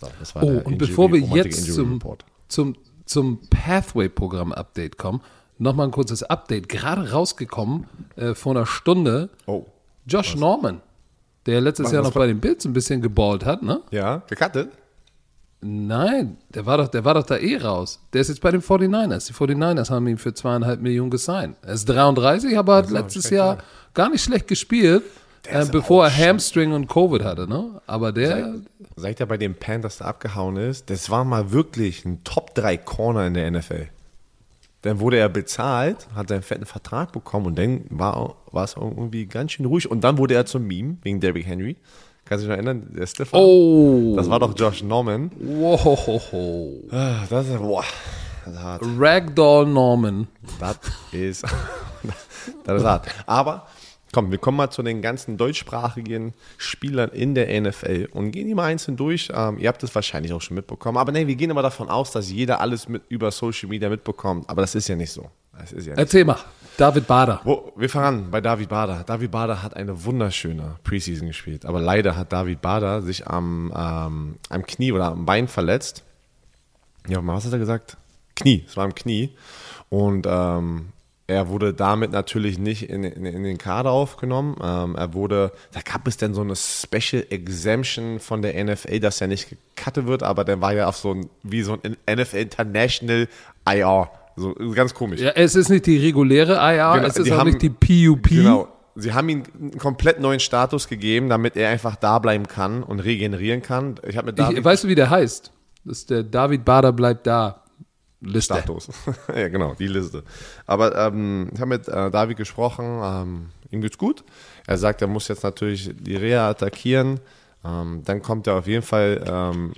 [SPEAKER 2] So, das war
[SPEAKER 1] Oh,
[SPEAKER 2] der
[SPEAKER 1] und
[SPEAKER 2] Injury-
[SPEAKER 1] bevor wir jetzt zum, zum, zum Pathway-Programm-Update kommen, nochmal ein kurzes Update. Gerade rausgekommen äh, vor einer Stunde,
[SPEAKER 2] Oh.
[SPEAKER 1] Josh Norman, der letztes
[SPEAKER 2] Was-
[SPEAKER 1] Jahr
[SPEAKER 2] was
[SPEAKER 1] noch
[SPEAKER 2] war-
[SPEAKER 1] bei den Bills ein bisschen geballt hat, ne?
[SPEAKER 2] Ja, gecuttet?
[SPEAKER 1] Nein, der war doch, der war doch da eh raus. Der ist jetzt bei den 49ers. Die 49ers haben ihn für zweieinhalb Millionen gesigned. Er ist 33, aber hat letztes Jahr gar nicht schlecht gespielt, äh, bevor er Hamstring und Covid hatte, ne? Aber der,
[SPEAKER 2] Seit er bei den Panthers da abgehauen ist, das war mal wirklich ein Top 3 Corner in der NFL. Dann wurde er bezahlt, hat seinen fetten Vertrag bekommen und dann war, war es irgendwie ganz schön ruhig. Und dann wurde er zum Meme wegen Derrick Henry. Kannst du dich noch erinnern? Der Stefan.
[SPEAKER 1] oh,
[SPEAKER 2] Das war doch Josh Norman.
[SPEAKER 1] wow,
[SPEAKER 2] Ah, Das ist, boah, das ist hart.
[SPEAKER 1] Ragdoll Norman.
[SPEAKER 2] Das ist, das ist hart. Aber komm, wir kommen mal zu den ganzen deutschsprachigen Spielern in der NFL und gehen die mal einzeln durch. Ähm, ihr habt es wahrscheinlich auch schon mitbekommen. Aber nee, wir gehen immer davon aus, dass jeder alles mit über Social Media mitbekommt. Aber das ist ja nicht so. Das ist ja
[SPEAKER 1] Erzähl mal, David Bader.
[SPEAKER 2] wo, wir fangen an bei David Bader. David Bader hat eine wunderschöne Preseason gespielt, aber leider hat David Bader sich am, ähm, am Knie oder am Bein verletzt. Ja, was hat er gesagt? Knie, es war am Knie. Und ähm, er wurde damit natürlich nicht in, in, in den Kader aufgenommen. Ähm, er wurde, da gab es dann so eine Special Exemption von der NFL, dass er nicht gecuttet wird, aber der war ja auf so ein, wie so ein NFL International IR. So ganz komisch.
[SPEAKER 1] Ja, es ist nicht die reguläre IR,
[SPEAKER 2] Genau,
[SPEAKER 1] es ist auch
[SPEAKER 2] haben-
[SPEAKER 1] nicht die PUP.
[SPEAKER 2] Genau. Sie haben ihm einen komplett neuen Status gegeben, damit er einfach da bleiben kann und regenerieren kann. Ich habe mit David
[SPEAKER 1] Ich, weißt du, wie der heißt? Das ist der David Bader bleibt da. Liste.
[SPEAKER 2] Status. ja, genau, die Liste. Aber ähm, ich habe mit äh, David gesprochen, ähm, ihm geht's gut. Er sagt, er muss jetzt natürlich die Reha attackieren. Ähm, dann kommt er auf jeden Fall ähm,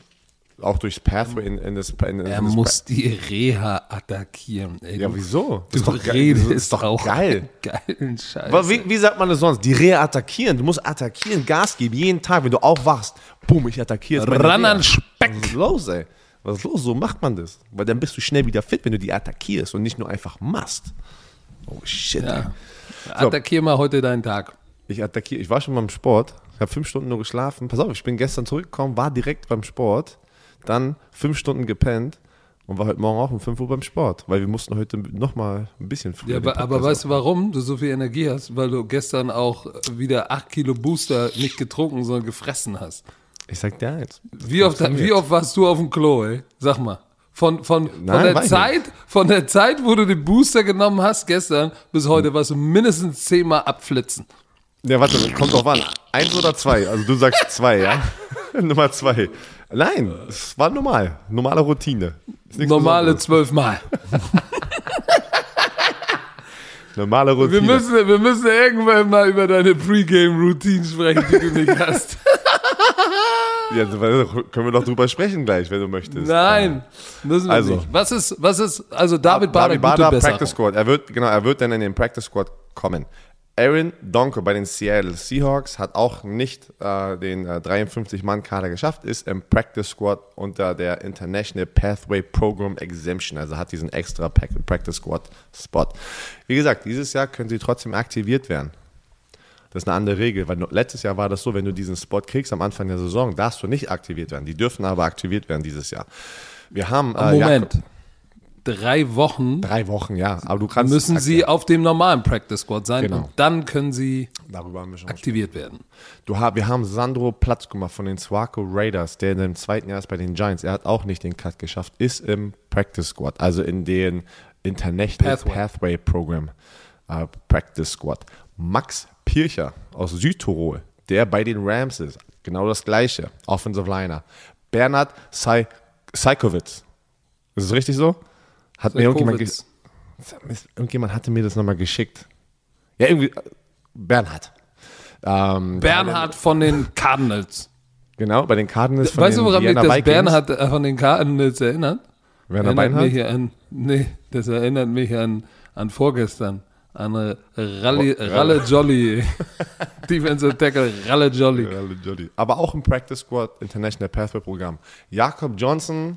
[SPEAKER 2] auch durchs Pathway in, in das in, in
[SPEAKER 1] Er
[SPEAKER 2] das
[SPEAKER 1] muss die Reha attackieren. Ey,
[SPEAKER 2] Ja, wieso?
[SPEAKER 1] Du
[SPEAKER 2] ist doch geil.
[SPEAKER 1] redest
[SPEAKER 2] Das ist doch
[SPEAKER 1] auch
[SPEAKER 2] geil.
[SPEAKER 1] Geilen Scheiß.
[SPEAKER 2] Wie, wie sagt man das sonst? Die Reha attackieren. Du musst attackieren, Gas geben, jeden Tag, wenn du aufwachst. Boom, ich attackiere
[SPEAKER 1] Ran an Speck.
[SPEAKER 2] Was ist los, ey? Was ist los? So macht man das. Weil dann bist du schnell wieder fit, wenn du die attackierst und nicht nur einfach machst. Oh shit.
[SPEAKER 1] Ja. Attackier mal heute deinen Tag.
[SPEAKER 2] Ich attackiere. Ich war schon beim Sport. Ich habe fünf Stunden nur geschlafen. Pass auf, ich bin gestern zurückgekommen, war direkt beim Sport. Dann fünf Stunden gepennt und war heute Morgen auch um 5 Uhr beim Sport, weil wir mussten heute nochmal ein bisschen früher.
[SPEAKER 1] Ja, aber, aber weißt du, warum du so viel Energie hast? Weil du gestern auch wieder 8 Kilo Booster nicht getrunken, sondern gefressen hast.
[SPEAKER 2] Ich sag dir eins.
[SPEAKER 1] Wie oft, wie oft warst du auf dem Klo, ey? Sag mal. Von, von,
[SPEAKER 2] Nein,
[SPEAKER 1] von, der Zeit, von der Zeit, wo du den Booster genommen hast, gestern bis heute, warst du mindestens zehnmal abflitzen.
[SPEAKER 2] Ja, warte, kommt drauf an. Eins oder zwei? Also du sagst zwei, ja? Nummer zwei. Nein, es war normal. Normale Routine.
[SPEAKER 1] Normale zwölfmal.
[SPEAKER 2] Normale Routine.
[SPEAKER 1] Wir müssen, wir müssen irgendwann mal über deine Pre-Game-Routine sprechen, die du nicht hast.
[SPEAKER 2] ja, können wir doch drüber sprechen gleich, wenn du möchtest.
[SPEAKER 1] Nein, müssen wir
[SPEAKER 2] Also.
[SPEAKER 1] nicht. Was ist, was ist, also David Bader,
[SPEAKER 2] David Bader, Practice. Squad. Er wird, genau, er wird dann in den Practice Squad kommen. Aaron Donko bei den Seattle Seahawks hat auch nicht äh, den äh, 53-Mann-Kader geschafft, ist im Practice Squad unter der International Pathway Program Exemption, also hat diesen extra Practice Squad Spot. Wie gesagt, dieses Jahr können sie trotzdem aktiviert werden. Das ist eine andere Regel, weil letztes Jahr war das so, wenn du diesen Spot kriegst am Anfang der Saison, darfst du nicht aktiviert werden. Die dürfen aber aktiviert werden dieses Jahr. Wir haben äh,
[SPEAKER 1] Moment.
[SPEAKER 2] Jakob-
[SPEAKER 1] Drei Wochen
[SPEAKER 2] drei Wochen, ja, aber du kannst
[SPEAKER 1] müssen sie auf dem normalen Practice Squad sein
[SPEAKER 2] Genau.
[SPEAKER 1] und dann können sie aktiviert werden.
[SPEAKER 2] Du, wir haben Sandro Platz gemacht von den Swaco Raiders, der in dem zweiten Jahr ist bei den Giants. Er hat auch nicht den Cut geschafft, ist im Practice Squad, also in den International
[SPEAKER 1] Pathway.
[SPEAKER 2] Pathway, Program äh, Practice Squad. Max Pircher aus Südtirol, der bei den Rams ist, genau das gleiche, Offensive Liner. Bernhard Sai- Sajkowitz, ist es richtig so? Hat mir irgendjemand, irgendjemand hatte mir das nochmal geschickt. Ja, irgendwie, Bernhard. Ähm,
[SPEAKER 1] Bernhard von den Cardinals.
[SPEAKER 2] Genau, bei den Cardinals von
[SPEAKER 1] Weißt
[SPEAKER 2] den
[SPEAKER 1] du, woran mich das
[SPEAKER 2] Vikings.
[SPEAKER 1] Bernhard äh, von den Cardinals erinnert?
[SPEAKER 2] Werner
[SPEAKER 1] erinnert
[SPEAKER 2] Beinhardt?
[SPEAKER 1] mich an, nee, das erinnert mich an, an vorgestern. An Ralle, Ralle Jolly. Defensive Tackle Ralle Jolly.
[SPEAKER 2] Ralle Jolly. Aber auch im Practice Squad International Pathway Programm. Jakob Johnson,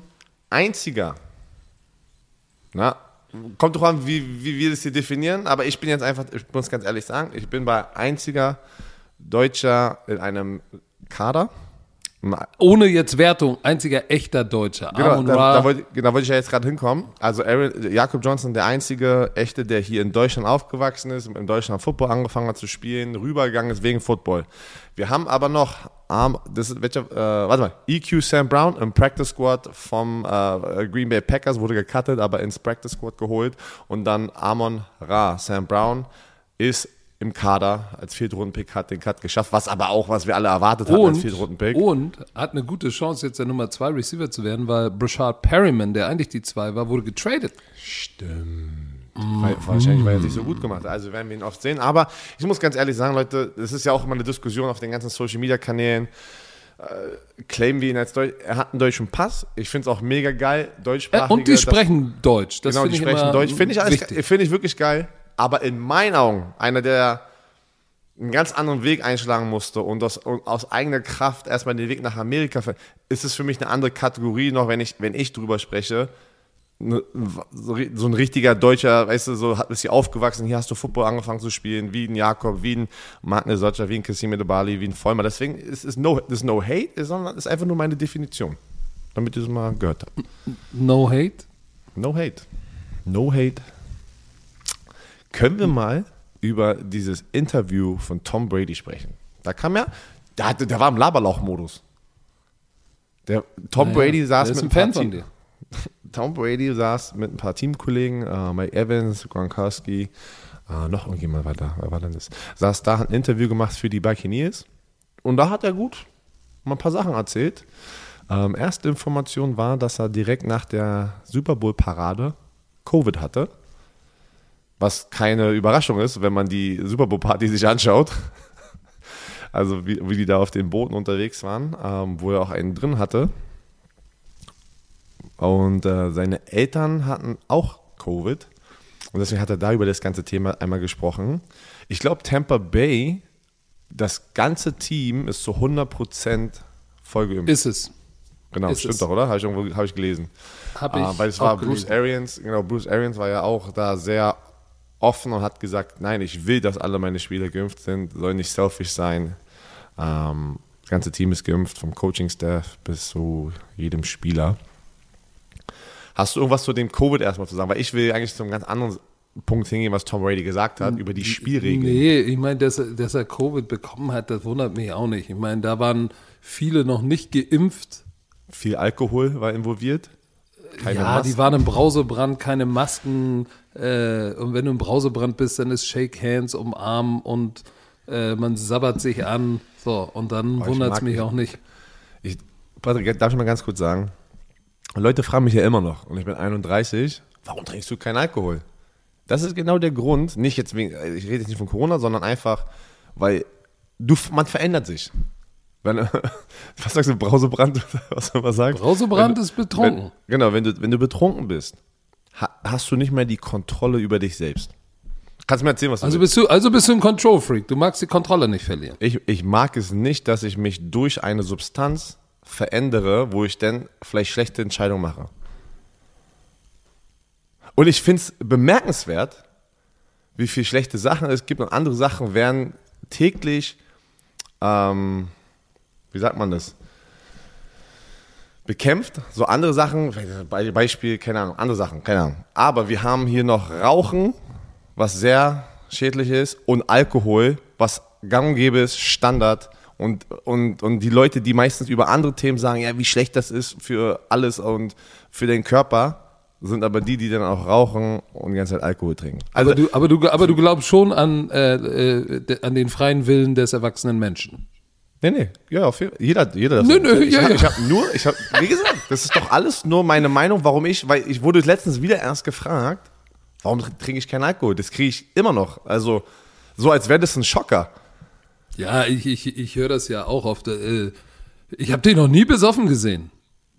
[SPEAKER 2] einziger. Na, kommt doch an, wie, wie wir das hier definieren, aber ich bin jetzt einfach, ich muss ganz ehrlich sagen, ich bin bei einziger Deutscher in einem Kader.
[SPEAKER 1] Ohne jetzt Wertung, einziger echter Deutscher.
[SPEAKER 2] Genau, da, da, wollte, genau, wollte ich ja jetzt gerade hinkommen. Also Aaron, Jakob Johnson, der einzige echte, der hier in Deutschland aufgewachsen ist, in Deutschland Football angefangen hat zu spielen, rübergegangen ist wegen Football. Wir haben aber noch, ähm, das ist, welcher, äh, warte mal, EQ Sam Brown im Practice Squad vom äh, Green Bay Packers wurde gecuttet, aber ins Practice Squad geholt. Und dann Amon Ra, Sam Brown, ist im Kader als Viertrunden-Pick, hat den Cut geschafft, was aber auch, was wir alle erwartet hatten als
[SPEAKER 1] und,
[SPEAKER 2] Viertrunden-Pick.
[SPEAKER 1] und hat eine gute Chance, jetzt der Nummer 2 Receiver zu werden, weil Brashard Perryman, der eigentlich die 2 war, wurde getradet.
[SPEAKER 2] Weil, wahrscheinlich, weil er sich so gut gemacht hat. Also werden wir ihn oft sehen. Aber ich muss ganz ehrlich sagen, Leute, das ist ja auch immer eine Diskussion auf den ganzen Social Media Kanälen. Äh, claimen wir ihn als Deutsch. Er hat einen deutschen Pass. Ich finde es auch mega geil.
[SPEAKER 1] Äh,
[SPEAKER 2] Deutschsprachige.
[SPEAKER 1] und die
[SPEAKER 2] das-
[SPEAKER 1] sprechen Deutsch. Das
[SPEAKER 2] Genau, die sprechen Deutsch. Finde ich, alles- finde ich wirklich geil. Aber in meinen Augen, einer, der einen ganz anderen Weg einschlagen musste und aus, aus eigener Kraft erstmal den Weg nach Amerika, ist es für mich eine andere Kategorie, noch wenn ich, wenn ich drüber spreche. Ne, So ein richtiger Deutscher, weißt du, so hat ist hier aufgewachsen, hier hast du Football angefangen zu spielen, wie ein Jakob, wie ein Magne Socha, wie ein Kassim Bali, wie ein Vollmer. Deswegen ist es no, ist no hate, sondern ist einfach nur meine Definition. Damit ihr es mal gehört habt.
[SPEAKER 1] No hate.
[SPEAKER 2] No hate. No hate. Können wir mal über dieses Interview von Tom Brady sprechen? Da kam ja, der, hatte, der war im Laberlauch-Modus. Der Tom
[SPEAKER 1] Naja,
[SPEAKER 2] Brady saß mit
[SPEAKER 1] ein Fan von dir.
[SPEAKER 2] Tom Brady saß mit ein paar Teamkollegen, äh, Mike Evans, Gronkowski, äh, noch irgendjemand war da, wer war denn das? Saß da, hat ein Interview gemacht für die Buccaneers und da hat er gut mal ein paar Sachen erzählt. Ähm, erste Information war, dass er direkt nach der Super Bowl-Parade Covid hatte. Was keine Überraschung ist, wenn man die Super Bowl-Party sich anschaut. Also wie, wie die da auf den Booten unterwegs waren, ähm, wo er auch einen drin hatte. Und äh, seine Eltern hatten auch Covid. Und deswegen hat er da über das ganze Thema einmal gesprochen. Ich glaube, Tampa Bay, das ganze Team ist zu 100% vollgeimpft.
[SPEAKER 1] Ist es.
[SPEAKER 2] genau,
[SPEAKER 1] ist
[SPEAKER 2] stimmt
[SPEAKER 1] es.
[SPEAKER 2] doch, oder? Habe ich, irgendwo- hab ich gelesen.
[SPEAKER 1] Habe
[SPEAKER 2] Ah,
[SPEAKER 1] ich
[SPEAKER 2] weil es war Bruce
[SPEAKER 1] gelesen.
[SPEAKER 2] Arians, genau, Bruce Arians war ja auch da sehr offen und hat gesagt, nein, ich will, dass alle meine Spieler geimpft sind, soll nicht selfish sein. Ähm, das ganze Team ist geimpft, vom Coaching-Staff bis zu jedem Spieler. Hast du irgendwas zu dem Covid erstmal zu sagen? Weil ich will eigentlich zum ganz anderen Punkt hingehen, was Tom Brady gesagt hat, über die Spielregeln.
[SPEAKER 1] Nee, ich meine, dass, dass er Covid bekommen hat, das wundert mich auch nicht. Ich meine, da waren viele noch nicht geimpft.
[SPEAKER 2] Viel Alkohol war involviert. Keine
[SPEAKER 1] ja,
[SPEAKER 2] Masken.
[SPEAKER 1] die waren im Brausebrand, keine Masken. Äh, und wenn du im Brausebrand bist, dann ist Shake Hands, umarmen und äh, man sabbert sich an. So, und dann
[SPEAKER 2] ich
[SPEAKER 1] wundert es mich
[SPEAKER 2] ihn.
[SPEAKER 1] auch nicht.
[SPEAKER 2] Ich, Patrick, darf ich mal ganz kurz sagen? Leute fragen mich ja immer noch, und ich bin 31, warum trinkst du keinen Alkohol? Das ist genau der Grund, nicht jetzt wegen, ich rede jetzt nicht von Corona, sondern einfach, weil du, man verändert sich. Wenn, was sagst du, Brausebrand, was soll man sagen?
[SPEAKER 1] Brausebrand
[SPEAKER 2] Wenn-
[SPEAKER 1] ist betrunken.
[SPEAKER 2] Wenn, genau, wenn du, wenn du betrunken bist, ha, hast du nicht mehr die Kontrolle über dich selbst. Kannst du mir erzählen, was du
[SPEAKER 1] Also bist du, also bist du ein Control-Freak. Du magst die Kontrolle nicht verlieren.
[SPEAKER 2] Ich, ich mag es nicht, dass ich mich durch eine Substanz verändere, wo ich dann vielleicht schlechte Entscheidungen mache. Und ich finde es bemerkenswert, wie viele schlechte Sachen es gibt und andere Sachen werden täglich, ähm, wie sagt man das, bekämpft. So andere Sachen, Be- Beispiel, keine Ahnung, andere Sachen, keine Ahnung. Aber wir haben hier noch Rauchen, was sehr schädlich ist, und Alkohol, was gang und gäbe ist, Standard. Und, und, und die Leute, die meistens über andere Themen sagen, ja, wie schlecht das ist für alles und für den Körper, sind aber die, die dann auch rauchen und die ganze Zeit Alkohol trinken. Also,
[SPEAKER 1] Aber du, aber du, aber du glaubst schon an, äh, äh, an den freien Willen des erwachsenen Menschen.
[SPEAKER 2] Nee, nee, ja, auf jeden Fall. Jeder, jeder das.
[SPEAKER 1] Nö, nö,
[SPEAKER 2] ich
[SPEAKER 1] ja,
[SPEAKER 2] hab,
[SPEAKER 1] ja.
[SPEAKER 2] ich habe nur, ich habe, wie gesagt, das ist doch alles nur meine Meinung, warum ich, weil ich wurde letztens wieder erst gefragt, warum trinke ich keinen Alkohol? Das kriege ich immer noch. Also, so als wäre das ein Schocker.
[SPEAKER 1] Ja, ich, ich, ich höre das ja auch oft. Äh, ich habe dich noch nie besoffen gesehen.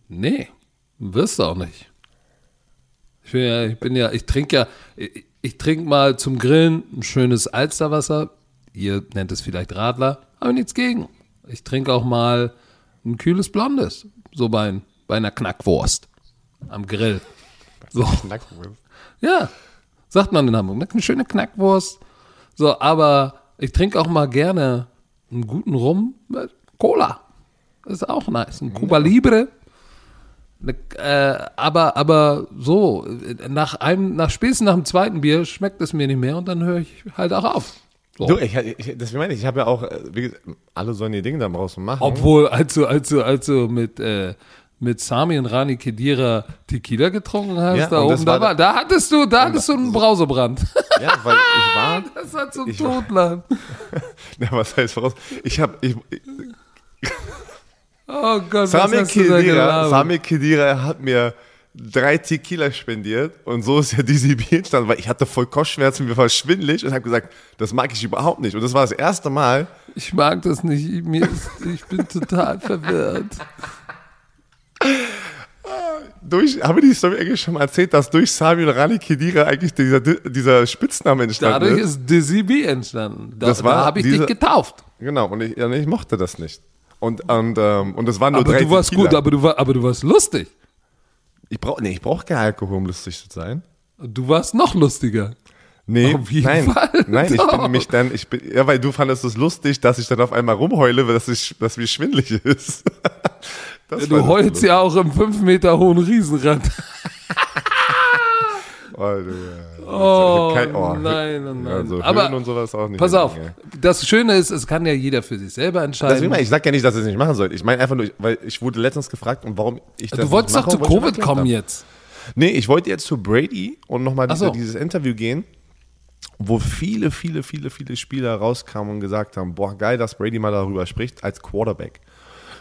[SPEAKER 1] Nee, wirst du auch nicht. Ich bin ja, ich bin ja, ich trinke ja, ich, ich trinke mal zum Grillen ein schönes Alsterwasser. Ihr nennt es vielleicht Radler, aber nichts gegen. Ich trinke auch mal ein kühles Blondes, so bei, bei einer Knackwurst am Grill. So. Ja, sagt man in Hamburg. ne? Eine schöne Knackwurst. So, aber ich trinke auch mal gerne einen guten Rum mit Cola. Das ist auch nice. Ein Cuba Libre. Äh, aber, aber so, nach einem, nach spätestens nach dem zweiten Bier schmeckt es mir nicht mehr und dann höre ich halt auch auf. So.
[SPEAKER 2] Du, ich, ich, das meine ich, ich habe ja auch, äh, wie gesagt, alle sollen ihr Ding da draußen machen.
[SPEAKER 1] Obwohl, als du, als du, als du mit, äh, mit Sami und Rani Kedira Tequila getrunken hast,
[SPEAKER 2] Ja,
[SPEAKER 1] da oben, da,
[SPEAKER 2] war
[SPEAKER 1] war, da hattest du, da hattest du einen Brausebrand.
[SPEAKER 2] Ja, weil ich war,
[SPEAKER 1] Das hat so ein
[SPEAKER 2] Ich war-
[SPEAKER 1] Totland.
[SPEAKER 2] ja, was heißt voraus? Ich habe, ich,
[SPEAKER 1] Oh Gott,
[SPEAKER 2] Sami
[SPEAKER 1] was hast gelabert?
[SPEAKER 2] Sami Khedira hat mir drei Tequila spendiert und so ist ja diese Bier entstanden, weil ich hatte voll Kopfschmerzen, mir war schwindelig und habe gesagt, das mag ich überhaupt nicht. Und das war das erste Mal,
[SPEAKER 1] Ich mag das nicht. Mir ist, ich bin total verwirrt.
[SPEAKER 2] durch, habe die Story eigentlich schon mal erzählt, dass durch Sami und Rani Khedira eigentlich dieser, dieser Spitzname entstanden
[SPEAKER 1] Dadurch
[SPEAKER 2] ist.
[SPEAKER 1] ist Dizzy B entstanden. Da,
[SPEAKER 2] Das war
[SPEAKER 1] da habe ich
[SPEAKER 2] diese-
[SPEAKER 1] dich getauft.
[SPEAKER 2] Genau, und ich, ich mochte das nicht. Und, und, ähm, und das waren nur
[SPEAKER 1] Aber
[SPEAKER 2] drei
[SPEAKER 1] du warst
[SPEAKER 2] Tequila.
[SPEAKER 1] gut, aber du, war, aber du warst lustig.
[SPEAKER 2] Ich brauche nee, ich brauch keinen Alkohol, um lustig zu sein.
[SPEAKER 1] Du warst noch lustiger.
[SPEAKER 2] Nee,
[SPEAKER 1] Auf jeden
[SPEAKER 2] nein,
[SPEAKER 1] Fall.
[SPEAKER 2] nein, ich bin nämlich dann, ich bin, ja, weil du fandest es lustig, dass ich dann auf einmal rumheule, weil das, ich, dass mir schwindelig ist. War
[SPEAKER 1] Du heulst
[SPEAKER 2] Lustige.
[SPEAKER 1] ja auch im 5 Meter hohen Riesenrad.
[SPEAKER 2] Oh, du, ja.
[SPEAKER 1] Oh,
[SPEAKER 2] Kein- oh,
[SPEAKER 1] nein, oh nein.
[SPEAKER 2] Also
[SPEAKER 1] Aber
[SPEAKER 2] und sowas auch nicht.
[SPEAKER 1] Pass auf,
[SPEAKER 2] ey.
[SPEAKER 1] das Schöne ist, es kann ja jeder für sich selber entscheiden.
[SPEAKER 2] Deswegen, ich sag ja nicht, dass ihr es nicht machen sollt. Ich meine einfach nur, weil ich wurde letztens gefragt, und warum ich das
[SPEAKER 1] du wolltest doch zu Covid kommen
[SPEAKER 2] haben.
[SPEAKER 1] jetzt.
[SPEAKER 2] Nee, ich wollte jetzt zu Brady und nochmal diese,
[SPEAKER 1] so.
[SPEAKER 2] dieses Interview gehen, wo viele, viele, viele, viele Spieler rauskamen und gesagt haben, boah, geil, dass Brady mal darüber spricht als Quarterback.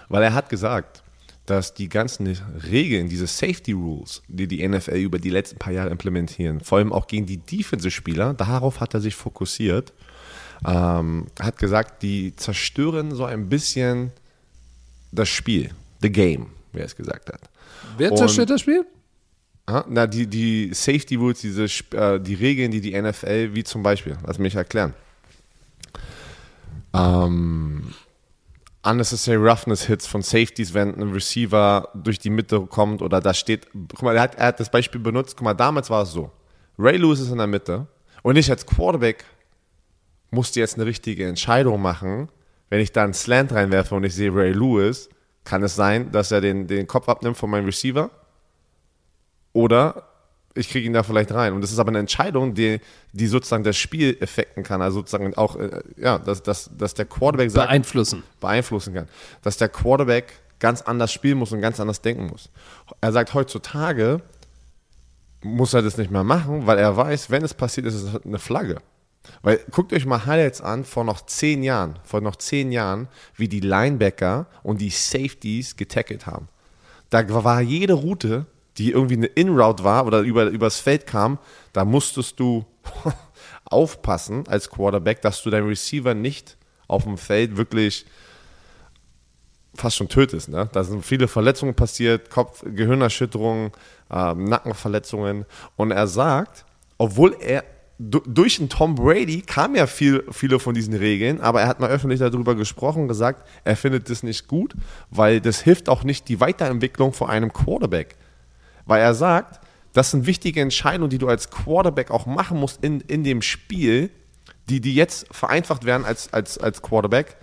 [SPEAKER 2] Weil er hat gesagt, dass die ganzen Regeln, diese Safety Rules, die die NFL über die letzten paar Jahre implementieren, vor allem auch gegen die Defensive-Spieler, darauf hat er sich fokussiert, ähm, hat gesagt, die zerstören so ein bisschen das Spiel, the game, wie er es gesagt hat.
[SPEAKER 1] Wer
[SPEAKER 2] Und-
[SPEAKER 1] zerstört das Spiel?
[SPEAKER 2] Na, die, die Safety Rules, diese, äh, die Regeln, die die NFL, wie zum Beispiel, lass mich erklären. Ähm, unnecessary Roughness Hits von Safeties, wenn ein Receiver durch die Mitte kommt oder da steht, guck mal, er hat, er hat das Beispiel benutzt, guck mal, damals war es so, Ray Lewis ist in der Mitte und ich als Quarterback musste jetzt eine richtige Entscheidung machen, wenn ich da einen Slant reinwerfe und ich sehe Ray Lewis, kann es sein, dass er den, den Kopf abnimmt von meinem Receiver oder ich kriege ihn da vielleicht rein. Und das ist aber eine Entscheidung, die, die sozusagen das Spiel effekten kann. Also sozusagen auch, äh, ja, dass, dass, dass der Quarterback sagt,
[SPEAKER 1] Beeinflussen.
[SPEAKER 2] beeinflussen kann. Dass der Quarterback ganz anders spielen muss und ganz anders denken muss. Er sagt, heutzutage muss er das nicht mehr machen, weil er weiß, wenn es passiert, ist es eine Flagge. Weil guckt euch mal Highlights an vor noch zehn Jahren, vor noch zehn Jahren, wie die Linebacker und die Safeties getackelt haben. Da war jede Route, die irgendwie eine In-Route war oder über, übers Feld kam, da musstest du aufpassen als Quarterback, dass du deinen Receiver nicht auf dem Feld wirklich fast schon tötest. Ne? Da sind viele Verletzungen passiert, Kopf, Gehirnerschütterungen, ähm, Nackenverletzungen. Und er sagt, obwohl er du, durch den Tom Brady kam ja viel, viele von diesen Regeln, aber er hat mal öffentlich darüber gesprochen und gesagt, er findet das nicht gut, weil das hilft auch nicht die Weiterentwicklung von einem Quarterback. Weil er sagt, das sind wichtige Entscheidungen, die du als Quarterback auch machen musst in, in dem Spiel, die, die jetzt vereinfacht werden als, als, als Quarterback.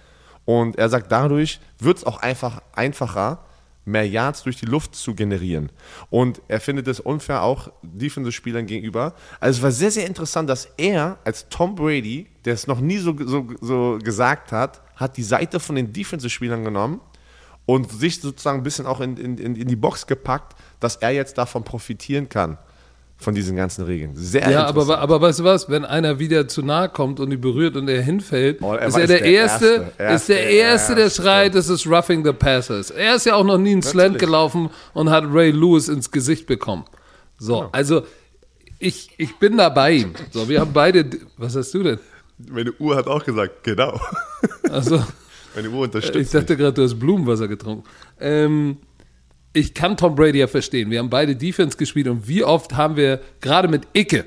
[SPEAKER 2] Und er sagt, dadurch wird es auch einfach einfacher, mehr Yards durch die Luft zu generieren. Und er findet es unfair auch Defensive-Spielern gegenüber. Also es war sehr, sehr interessant, dass er als Tom Brady, der es noch nie so, so, so gesagt hat, hat die Seite von den Defensive-Spielern genommen und sich sozusagen ein bisschen auch in, in, in die Box gepackt, dass er jetzt davon profitieren kann von diesen ganzen Regeln. Sehr
[SPEAKER 1] Ja, aber, aber weißt du was, wenn einer wieder zu nahe kommt und ihn berührt und er hinfällt,
[SPEAKER 2] Oh, er
[SPEAKER 1] ist er der,
[SPEAKER 2] der
[SPEAKER 1] Erste,
[SPEAKER 2] Erste,
[SPEAKER 1] ist der
[SPEAKER 2] Erste,
[SPEAKER 1] Erste, der schreit, das ist Roughing the Passers. Er ist ja auch noch nie ins Slant gelaufen und hat Ray Lewis ins Gesicht bekommen. So, also ich, ich bin da bei ihm. So, wir haben beide, was hast du denn?
[SPEAKER 2] Meine Uhr hat auch gesagt, genau.
[SPEAKER 1] Also,
[SPEAKER 2] Meine Uhr
[SPEAKER 1] ich
[SPEAKER 2] unterstützt.
[SPEAKER 1] dachte gerade, du hast Blumenwasser getrunken. Ähm, ich kann Tom Brady ja verstehen. Wir haben beide Defense gespielt und wie oft haben wir, gerade mit Icke,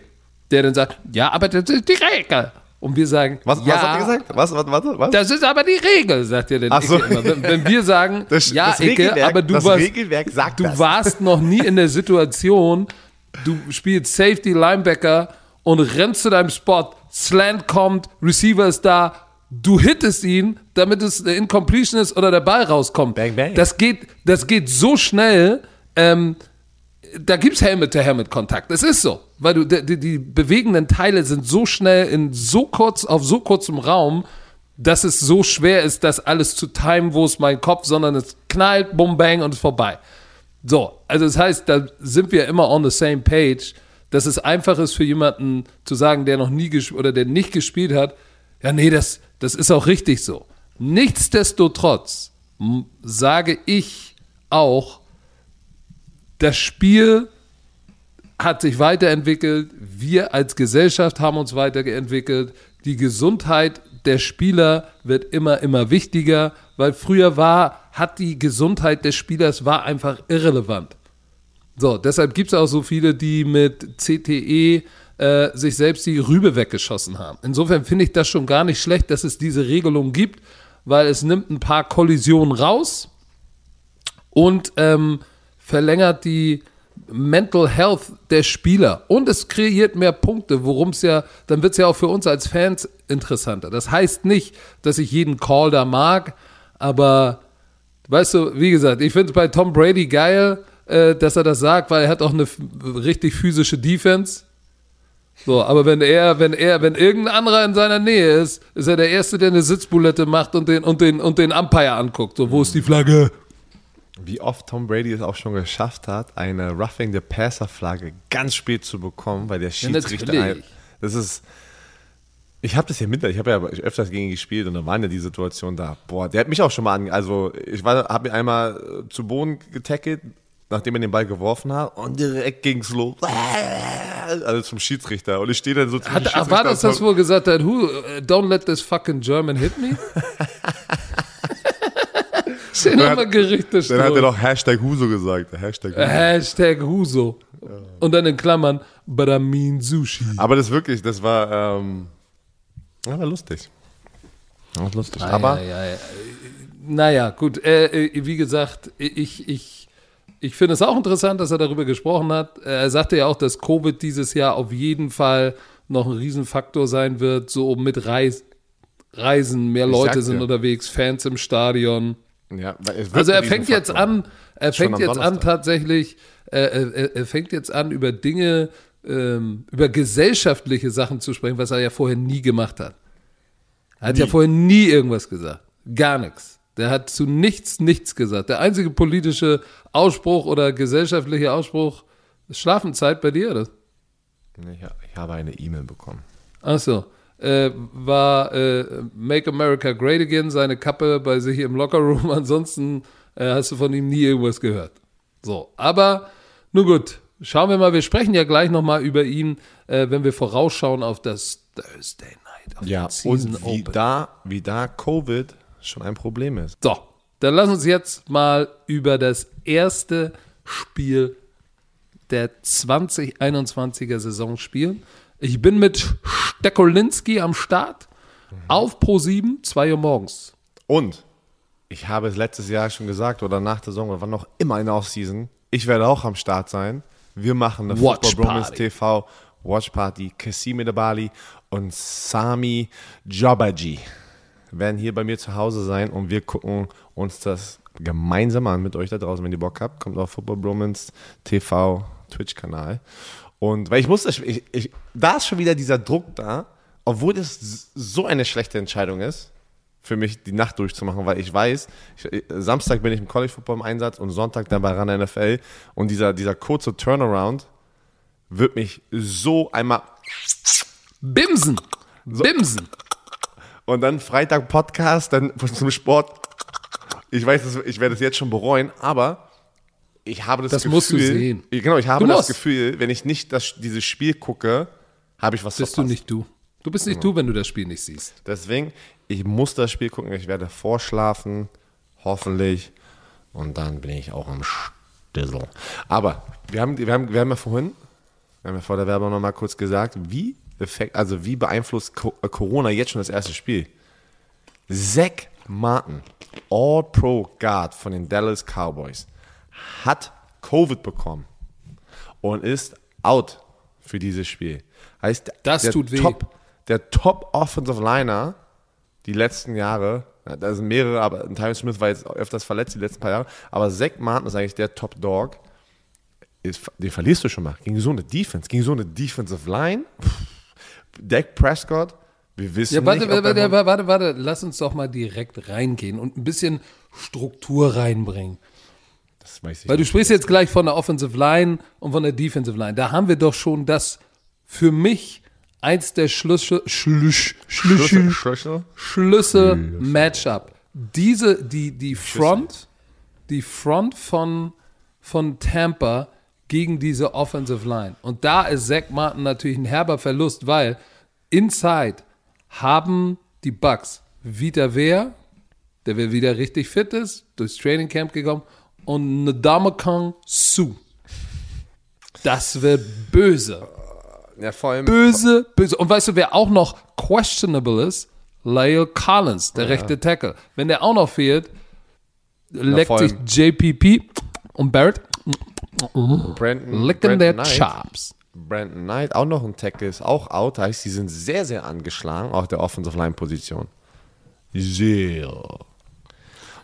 [SPEAKER 1] der dann sagt, ja, aber das ist die Regel. Und wir sagen,
[SPEAKER 2] Was,
[SPEAKER 1] ja,
[SPEAKER 2] was hat er gesagt? Was, was, was, was?
[SPEAKER 1] Das ist aber die Regel, sagt er dann
[SPEAKER 2] Ach so.
[SPEAKER 1] Wenn, wenn wir sagen,
[SPEAKER 2] Das-
[SPEAKER 1] ja,
[SPEAKER 2] das
[SPEAKER 1] Icke, aber du warst, du warst noch nie in der Situation, du spielst Safety, Linebacker und rennst zu deinem Spot, Slant kommt, Receiver ist da, du hittest ihn, damit es eine Incompletion ist oder der Ball rauskommt.
[SPEAKER 2] Bang, bang.
[SPEAKER 1] Das geht, das geht so schnell, ähm, da gibt's Helmet-to-Helmet-Kontakt. Das ist so. Weil du, die, die bewegenden Teile sind so schnell in so kurz, auf so kurzem Raum, dass es so schwer ist, das alles zu timen, wo ist mein Kopf, sondern es knallt, bum, bang und ist vorbei. So, also das heißt, da sind wir immer on the same page, dass es einfach ist für jemanden zu sagen, der noch nie gespielt oder der nicht gespielt hat, ja, nee, das, das ist auch richtig so. Nichtsdestotrotz sage ich auch, das Spiel hat sich weiterentwickelt, wir als Gesellschaft haben uns weiterentwickelt, die Gesundheit der Spieler wird immer, immer wichtiger, weil früher war, hat die Gesundheit des Spielers war einfach irrelevant. So, deshalb gibt es auch so viele, die mit CTE äh, sich selbst die Rübe weggeschossen haben. Insofern finde ich das schon gar nicht schlecht, dass es diese Regelung gibt, weil es nimmt ein paar Kollisionen raus und ähm, verlängert die Mental Health der Spieler und es kreiert mehr Punkte, worum es ja, dann wird es ja auch für uns als Fans interessanter. Das heißt nicht, dass ich jeden Call da mag, aber weißt du, wie gesagt, ich finde es bei Tom Brady geil, äh, dass er das sagt, weil er hat auch eine richtig physische Defense. So, aber wenn er, wenn er, wenn irgendein anderer in seiner Nähe ist, ist er der Erste, der eine Sitzbulette macht und den, und den, und den Umpire anguckt. So, wo ist die Flagge?
[SPEAKER 2] Wie oft Tom Brady es auch schon geschafft hat, eine Roughing the Passer Flagge ganz spät zu bekommen, weil der Schiedsrichter. ein, das ist. Ich habe das ja mit, ich habe ja öfters gegen ihn gespielt und da waren ja die Situation da. Boah, der hat mich auch schon mal an, also ich war, habe ihn einmal zu Boden getackelt, nachdem er den Ball geworfen hat und direkt ging's los. Also zum Schiedsrichter und ich stehe dann so zum
[SPEAKER 1] Hat,
[SPEAKER 2] Schiedsrichter
[SPEAKER 1] war das das, wo gesagt hat, Who, uh, don't let this fucking German hit me? Schön
[SPEAKER 2] hat-
[SPEAKER 1] Gerichte
[SPEAKER 2] Dann hat er noch Hashtag Huso gesagt. Hashtag Huso.
[SPEAKER 1] Hashtag Huso. Und dann in Klammern, but I mean Sushi.
[SPEAKER 2] Aber das wirklich, das war, ähm, ja, war lustig. War lustig. Aber
[SPEAKER 1] ja, ja, ja. Naja, gut. Äh, äh, wie gesagt, ich, ich, ich finde es auch interessant, dass er darüber gesprochen hat. Er sagte ja auch, dass Covid dieses Jahr auf jeden Fall noch ein Riesenfaktor sein wird, so mit Reis, Reisen, mehr Leute
[SPEAKER 2] sag
[SPEAKER 1] sind
[SPEAKER 2] dir.
[SPEAKER 1] unterwegs, Fans im Stadion.
[SPEAKER 2] ja, weil es wird
[SPEAKER 1] Also er fängt jetzt an, er fängt jetzt an tatsächlich er, er, er fängt jetzt an, über Dinge, ähm, über gesellschaftliche Sachen zu sprechen, was er ja vorher nie gemacht hat. Er hat
[SPEAKER 2] Nie.
[SPEAKER 1] ja vorher nie irgendwas gesagt. Gar nichts. Der hat zu nichts nichts gesagt. Der einzige politische Ausspruch oder gesellschaftliche Ausspruch ist Schlafenzeit bei dir, oder?
[SPEAKER 2] Ich, ich habe eine E-Mail bekommen.
[SPEAKER 1] Ach so. Äh, war äh, Make America Great Again seine Kappe bei sich im Lockerroom. Ansonsten äh, hast du von ihm nie irgendwas gehört. So, aber nun gut. Schauen wir mal, wir sprechen ja gleich nochmal über ihn, äh, wenn wir vorausschauen auf das Thursday Night, auf
[SPEAKER 2] Ja, und wie
[SPEAKER 1] Open.
[SPEAKER 2] da, wie da Covid schon ein Problem ist.
[SPEAKER 1] So, dann lass uns jetzt mal über das erste Spiel der 2021er Saison spielen. Ich bin mit Stekolinski am Start auf Pro 7, 2 Uhr morgens.
[SPEAKER 2] Und ich habe es letztes Jahr schon gesagt oder nach der Saison oder wann noch immer in der Offseason. Ich werde auch am Start sein. Wir machen eine
[SPEAKER 1] Watch
[SPEAKER 2] Football
[SPEAKER 1] Party.
[SPEAKER 2] TV Watch Party. Kassim Edebali und Sami Jobaji werden hier bei mir zu Hause sein und wir gucken uns das gemeinsam an mit euch da draußen, wenn ihr Bock habt. Kommt auf Football Bromance TV Twitch-Kanal. Und weil ich muss, das- ich, ich, da ist schon wieder dieser Druck da, obwohl das so eine schlechte Entscheidung ist, für mich die Nacht durchzumachen, weil ich weiß, ich, Samstag bin ich im College Football im Einsatz und Sonntag dann bei RAN NFL und dieser, dieser kurze Turnaround wird mich so einmal
[SPEAKER 1] Bimsen! Bimsen!
[SPEAKER 2] Und dann Freitag Podcast, dann zum Sport. Ich weiß, das- ich werde es jetzt schon bereuen, aber ich habe das,
[SPEAKER 1] Das
[SPEAKER 2] Gefühl,
[SPEAKER 1] musst du sehen.
[SPEAKER 2] Genau, ich habe
[SPEAKER 1] Du
[SPEAKER 2] das. Gefühl, wenn ich nicht das, dieses Spiel gucke, habe ich was
[SPEAKER 1] Bist du
[SPEAKER 2] verpasst.
[SPEAKER 1] nicht du. Du bist nicht du, wenn du das Spiel nicht siehst.
[SPEAKER 2] Deswegen, ich muss das Spiel gucken. Ich werde vorschlafen, hoffentlich. Und dann bin ich auch am Stissel. Aber wir haben, wir haben, wir haben ja vorhin, wir haben ja vor der Werbung nochmal kurz gesagt, wie, effekt, also wie beeinflusst äh, Corona jetzt schon das erste Spiel? Zach Martin, All-Pro Guard von den Dallas Cowboys, hat Covid bekommen und ist out für dieses Spiel. Heißt,
[SPEAKER 1] Das
[SPEAKER 2] der
[SPEAKER 1] tut weh.
[SPEAKER 2] Top, der Top Offensive Liner die letzten Jahre, ja, da sind mehrere, aber Tyron Smith war jetzt öfters verletzt die letzten paar Jahre, aber Zach Martin ist eigentlich der Top Dog. Ist, den verlierst du schon mal. Gegen so eine Defense, gegen so eine Defensive Line. Pff. Dak Prescott, wir wissen
[SPEAKER 1] Ja, warte,
[SPEAKER 2] nicht, ob
[SPEAKER 1] warte, warte, warte, warte, lass uns doch mal direkt reingehen und ein bisschen Struktur reinbringen.
[SPEAKER 2] das weiß ich
[SPEAKER 1] Weil du sprichst jetzt gleich von der Offensive Line und von der Defensive Line. Da haben wir doch schon das für mich eins der Schlüssel, Schlüsch, Schlüssel,
[SPEAKER 2] Schlüssel?
[SPEAKER 1] Schlüssel Matchup. Diese, die, die Front, die Front von, von Tampa gegen diese Offensive Line. Und da ist Zach Martin natürlich ein herber Verlust, weil inside haben die Bucks Vita Wehr, der wir wieder richtig fit ist, durchs Training Camp gekommen, und Ndamukong Su. Das wird böse.
[SPEAKER 2] Ja, vor allem,
[SPEAKER 1] Böse, böse. Und weißt du, wer auch noch questionable ist? Lyle Collins, der rechte Tackle. Wenn der auch noch fehlt, leckt sich JPP und Barrett
[SPEAKER 2] Brandon,
[SPEAKER 1] lecken their
[SPEAKER 2] Knight,
[SPEAKER 1] chops.
[SPEAKER 2] Brandon Knight, auch noch ein Tackle, ist auch out. Heißt, die sind sehr, sehr angeschlagen auf der Offensive Line Position. Sehr.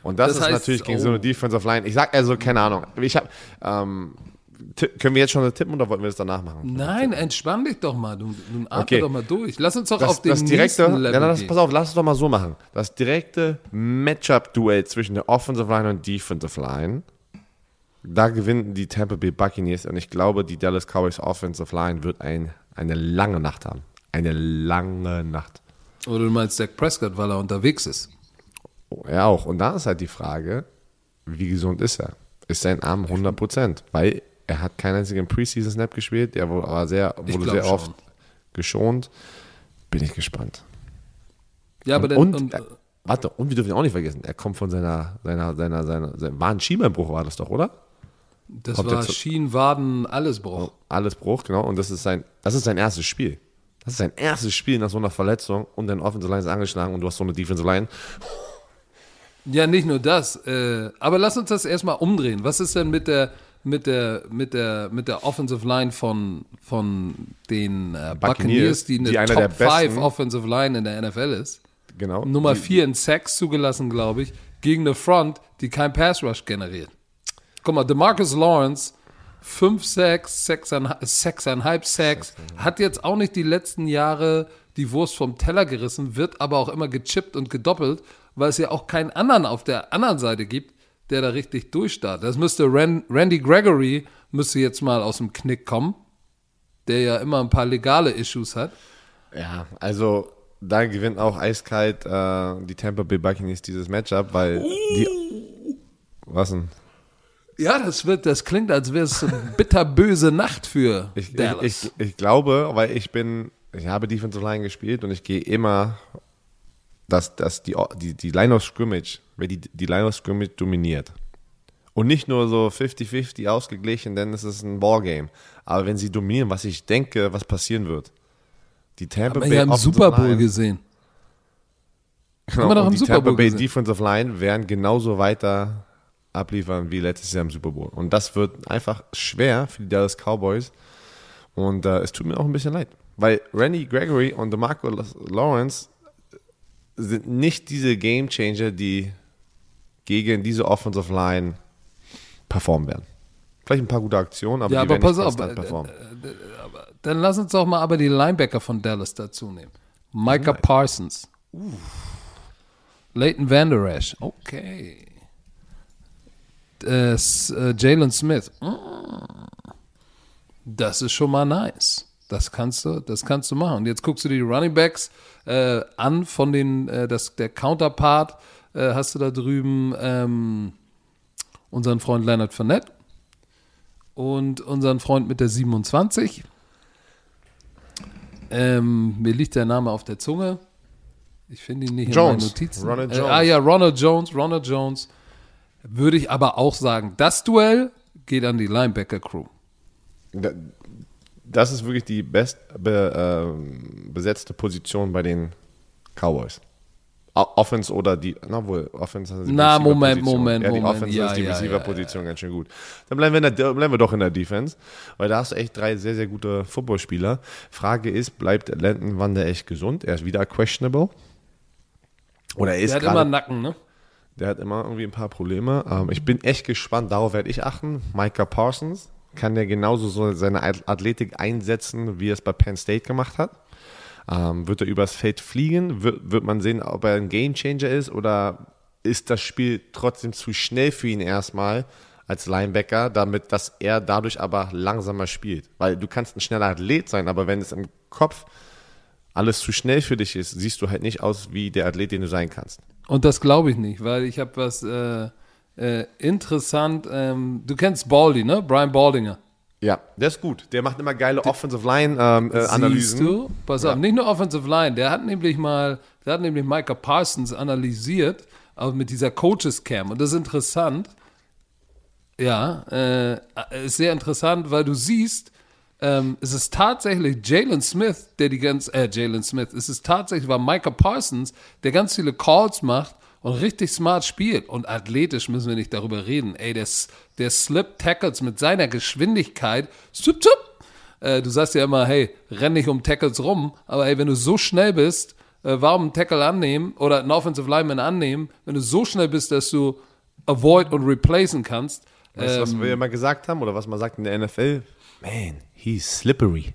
[SPEAKER 2] Und das,
[SPEAKER 1] Das
[SPEAKER 2] ist
[SPEAKER 1] heißt,
[SPEAKER 2] natürlich gegen
[SPEAKER 1] oh.
[SPEAKER 2] so eine Defensive Line. Ich sag also, keine Ahnung. Ich hab, ähm, können wir jetzt schon tippen oder wollten wir das danach machen?
[SPEAKER 1] Nein, entspann dich doch mal. Du, du atme
[SPEAKER 2] Okay.
[SPEAKER 1] doch mal durch. Lass uns doch
[SPEAKER 2] Das,
[SPEAKER 1] auf den
[SPEAKER 2] das direkte,
[SPEAKER 1] nächsten Level
[SPEAKER 2] ja, das,
[SPEAKER 1] gehen.
[SPEAKER 2] pass auf, lass es doch mal so machen. Das direkte Matchup-Duell zwischen der Offensive Line und Defensive Line, da gewinnen die Tampa Bay Buccaneers und ich glaube, die Dallas Cowboys Offensive Line wird ein, eine lange Nacht haben. Eine lange Nacht.
[SPEAKER 1] Oder du meinst Dak Prescott, weil er unterwegs ist.
[SPEAKER 2] Oh, Er auch. Und da ist halt die Frage, wie gesund ist er? Ist sein Arm 100 Prozent? Weil er hat keinen einzigen Preseason-Snap gespielt, er wurde aber sehr, wurde sehr
[SPEAKER 1] schon.
[SPEAKER 2] oft geschont. Bin ich gespannt.
[SPEAKER 1] Ja, aber
[SPEAKER 2] und,
[SPEAKER 1] und,
[SPEAKER 2] äh, warte, und wir dürfen ihn auch nicht vergessen, er kommt von seiner, seiner, seiner, seiner, sein, war ein Schienbeinbruch, war das doch, oder?
[SPEAKER 1] Das
[SPEAKER 2] ob
[SPEAKER 1] war
[SPEAKER 2] der zu-
[SPEAKER 1] Schienen, Waden, alles Bruch.
[SPEAKER 2] Alles Bruch, genau, und das ist sein, das ist sein erstes Spiel. Das ist sein erstes Spiel nach so einer Verletzung und dein Offensive Line ist angeschlagen und du hast so eine Defensive Line.
[SPEAKER 1] Ja, nicht nur das. Äh, aber lass uns das erstmal umdrehen. Was ist denn mit der mit der mit der mit der Offensive Line von von den äh, Buccaneers, die eine
[SPEAKER 2] die
[SPEAKER 1] Top 5
[SPEAKER 2] besten-
[SPEAKER 1] Offensive Line in der NFL ist?
[SPEAKER 2] Genau.
[SPEAKER 1] Nummer
[SPEAKER 2] Die-
[SPEAKER 1] 4 in Sacks zugelassen, glaube ich, gegen eine Front, die kein Pass Rush generiert. Guck mal, DeMarcus Lawrence fünf Sacks, sechseinhalb, sechseinhalb Sacks, hat jetzt auch nicht die letzten Jahre die Wurst vom Teller gerissen, wird aber auch immer gechippt und gedoppelt, weil es ja auch keinen anderen auf der anderen Seite gibt, der da richtig durchstartet. Das müsste Ran, Randy Gregory müsste jetzt mal aus dem Knick kommen, der ja immer ein paar legale Issues hat.
[SPEAKER 2] Ja, also da gewinnt auch eiskalt äh, die Tampa Bay Buccaneers dieses Matchup, weil die. Was denn?
[SPEAKER 1] Ja, das wird, das klingt, als wäre es eine bitterböse Nacht für
[SPEAKER 2] Ich,
[SPEAKER 1] Dallas.
[SPEAKER 2] ich, ich, ich glaube, weil ich bin, ich habe Defensive Line gespielt und ich gehe immer, dass, dass die, die, die Line of Scrimmage, wer die, die Line of Scrimmage dominiert. Und nicht nur so 50-50 ausgeglichen, denn es ist ein Ballgame. Aber wenn sie dominieren, was ich denke, was passieren wird. Die Tampa
[SPEAKER 1] Haben wir ja im
[SPEAKER 2] Offensive
[SPEAKER 1] Super Bowl
[SPEAKER 2] Line-
[SPEAKER 1] gesehen.
[SPEAKER 2] Genau,
[SPEAKER 1] Haben wir doch im
[SPEAKER 2] die
[SPEAKER 1] Super
[SPEAKER 2] Tampa
[SPEAKER 1] Bowl
[SPEAKER 2] Bay
[SPEAKER 1] gesehen.
[SPEAKER 2] Defensive Line werden genauso weiter abliefern wie letztes Jahr im Super Bowl. Und das wird einfach schwer für die Dallas Cowboys. Und äh, es tut mir auch ein bisschen leid. Weil Randy Gregory und DeMarco Lawrence sind nicht diese Game Changer, die gegen diese Offensive Line performen werden. Vielleicht ein paar gute Aktionen, aber
[SPEAKER 1] Ja,
[SPEAKER 2] die
[SPEAKER 1] aber
[SPEAKER 2] werden nicht
[SPEAKER 1] pass auf,
[SPEAKER 2] konstant
[SPEAKER 1] äh,
[SPEAKER 2] performen.
[SPEAKER 1] Dann lass uns doch mal aber die Linebacker von Dallas dazu nehmen. Micah Parsons. Leighton Vander Esch. Okay. Äh, äh, Jalen Smith. Mm. Das ist schon mal nice. Das kannst du, das kannst du machen. Und jetzt guckst du dir die Running Backs äh, an von den, äh, das, der Counterpart äh, hast du da drüben ähm, unseren Freund Leonard Fournette und unseren Freund mit der 27. Ähm, mir liegt der Name auf der Zunge. Ich finde ihn nicht in
[SPEAKER 2] Jones.
[SPEAKER 1] meinen Notizen.
[SPEAKER 2] Ronald
[SPEAKER 1] Äh,
[SPEAKER 2] Jones.
[SPEAKER 1] ah ja, Ronald Jones, Ronald Jones. Würde ich aber auch sagen, das Duell geht an die Linebacker-Crew.
[SPEAKER 2] Da- Das ist wirklich die best be, ähm, besetzte Position bei den Cowboys. Offense oder die, na wohl, Offense ist die
[SPEAKER 1] Na, Moment,
[SPEAKER 2] Receiver-Position.
[SPEAKER 1] Moment,
[SPEAKER 2] ja, die
[SPEAKER 1] Moment.
[SPEAKER 2] Offense
[SPEAKER 1] Ja,
[SPEAKER 2] ist die
[SPEAKER 1] ja,
[SPEAKER 2] Receiver-Position ganz schön gut. Dann bleiben wir, der, bleiben wir doch in der Defense, weil da hast du echt drei sehr, sehr gute Footballspieler. Frage ist, bleibt Landon Wander echt gesund? Er ist wieder questionable. Oder er ist
[SPEAKER 1] Der hat immer einen Nacken, ne?
[SPEAKER 2] Der hat immer irgendwie ein paar Probleme. Ähm, ich bin echt gespannt, darauf werde ich achten. Micah Parsons kann der genauso so seine Ath- Athletik einsetzen, wie er es bei Penn State gemacht hat. Ähm, wird er übers Feld fliegen? Wird, wird man sehen, ob er ein Gamechanger ist oder ist das Spiel trotzdem zu schnell für ihn erstmal als Linebacker, damit dass er dadurch aber langsamer spielt? Weil du kannst ein schneller Athlet sein, aber wenn es im Kopf alles zu schnell für dich ist, siehst du halt nicht aus wie der Athlet, den du sein kannst.
[SPEAKER 1] Und das glaube ich nicht, weil ich habe was äh, äh, interessant. Ähm, du kennst Baldy, ne? Brian Baldinger.
[SPEAKER 2] Ja, der ist gut. Der macht immer geile Offensive Line ähm, äh, Analysen.
[SPEAKER 1] Siehst du? Pass auf, nicht nur Offensive Line, der hat nämlich mal, der hat nämlich Micah Parsons analysiert, auch mit dieser Coaches Cam. Und das ist interessant. Ja, äh, ist sehr interessant, weil du siehst, ähm, es ist tatsächlich Jalen Smith, der die ganz, äh, Jalen Smith, es ist tatsächlich, war Micah Parsons, der ganz viele Calls macht und richtig smart spielt. Und athletisch müssen wir nicht darüber reden. Ey, der, der Slip Tackles mit seiner Geschwindigkeit, zup, zup, äh, du sagst ja immer, hey, renn nicht um Tackles rum, aber hey, wenn du so schnell bist, äh, warum einen Tackle annehmen oder einen Offensive Lineman annehmen, wenn du so schnell bist, dass du avoid und replacen kannst.
[SPEAKER 2] Weißt du, was wir immer gesagt haben oder was man sagt in der NFL? Man, he's slippery.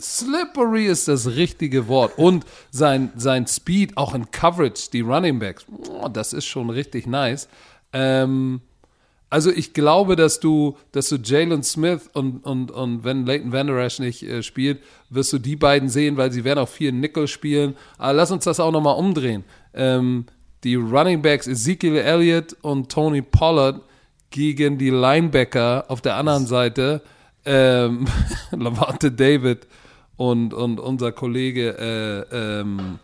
[SPEAKER 1] Slippery ist das richtige Wort. Und sein, sein Speed, auch in Coverage, die Running Backs, oh, das ist schon richtig nice. Ähm, also ich glaube, dass du, dass du Jalen Smith und, und, und wenn Leighton Vander Esch nicht äh, spielt, wirst du die beiden sehen, weil sie werden auch viel Nickel spielen. Aber lass uns das auch nochmal umdrehen. Ähm, die Running Backs Ezekiel Elliott und Tony Pollard gegen die Linebacker auf der anderen Seite ähm, Lavante David und, und unser Kollege äh, ähm,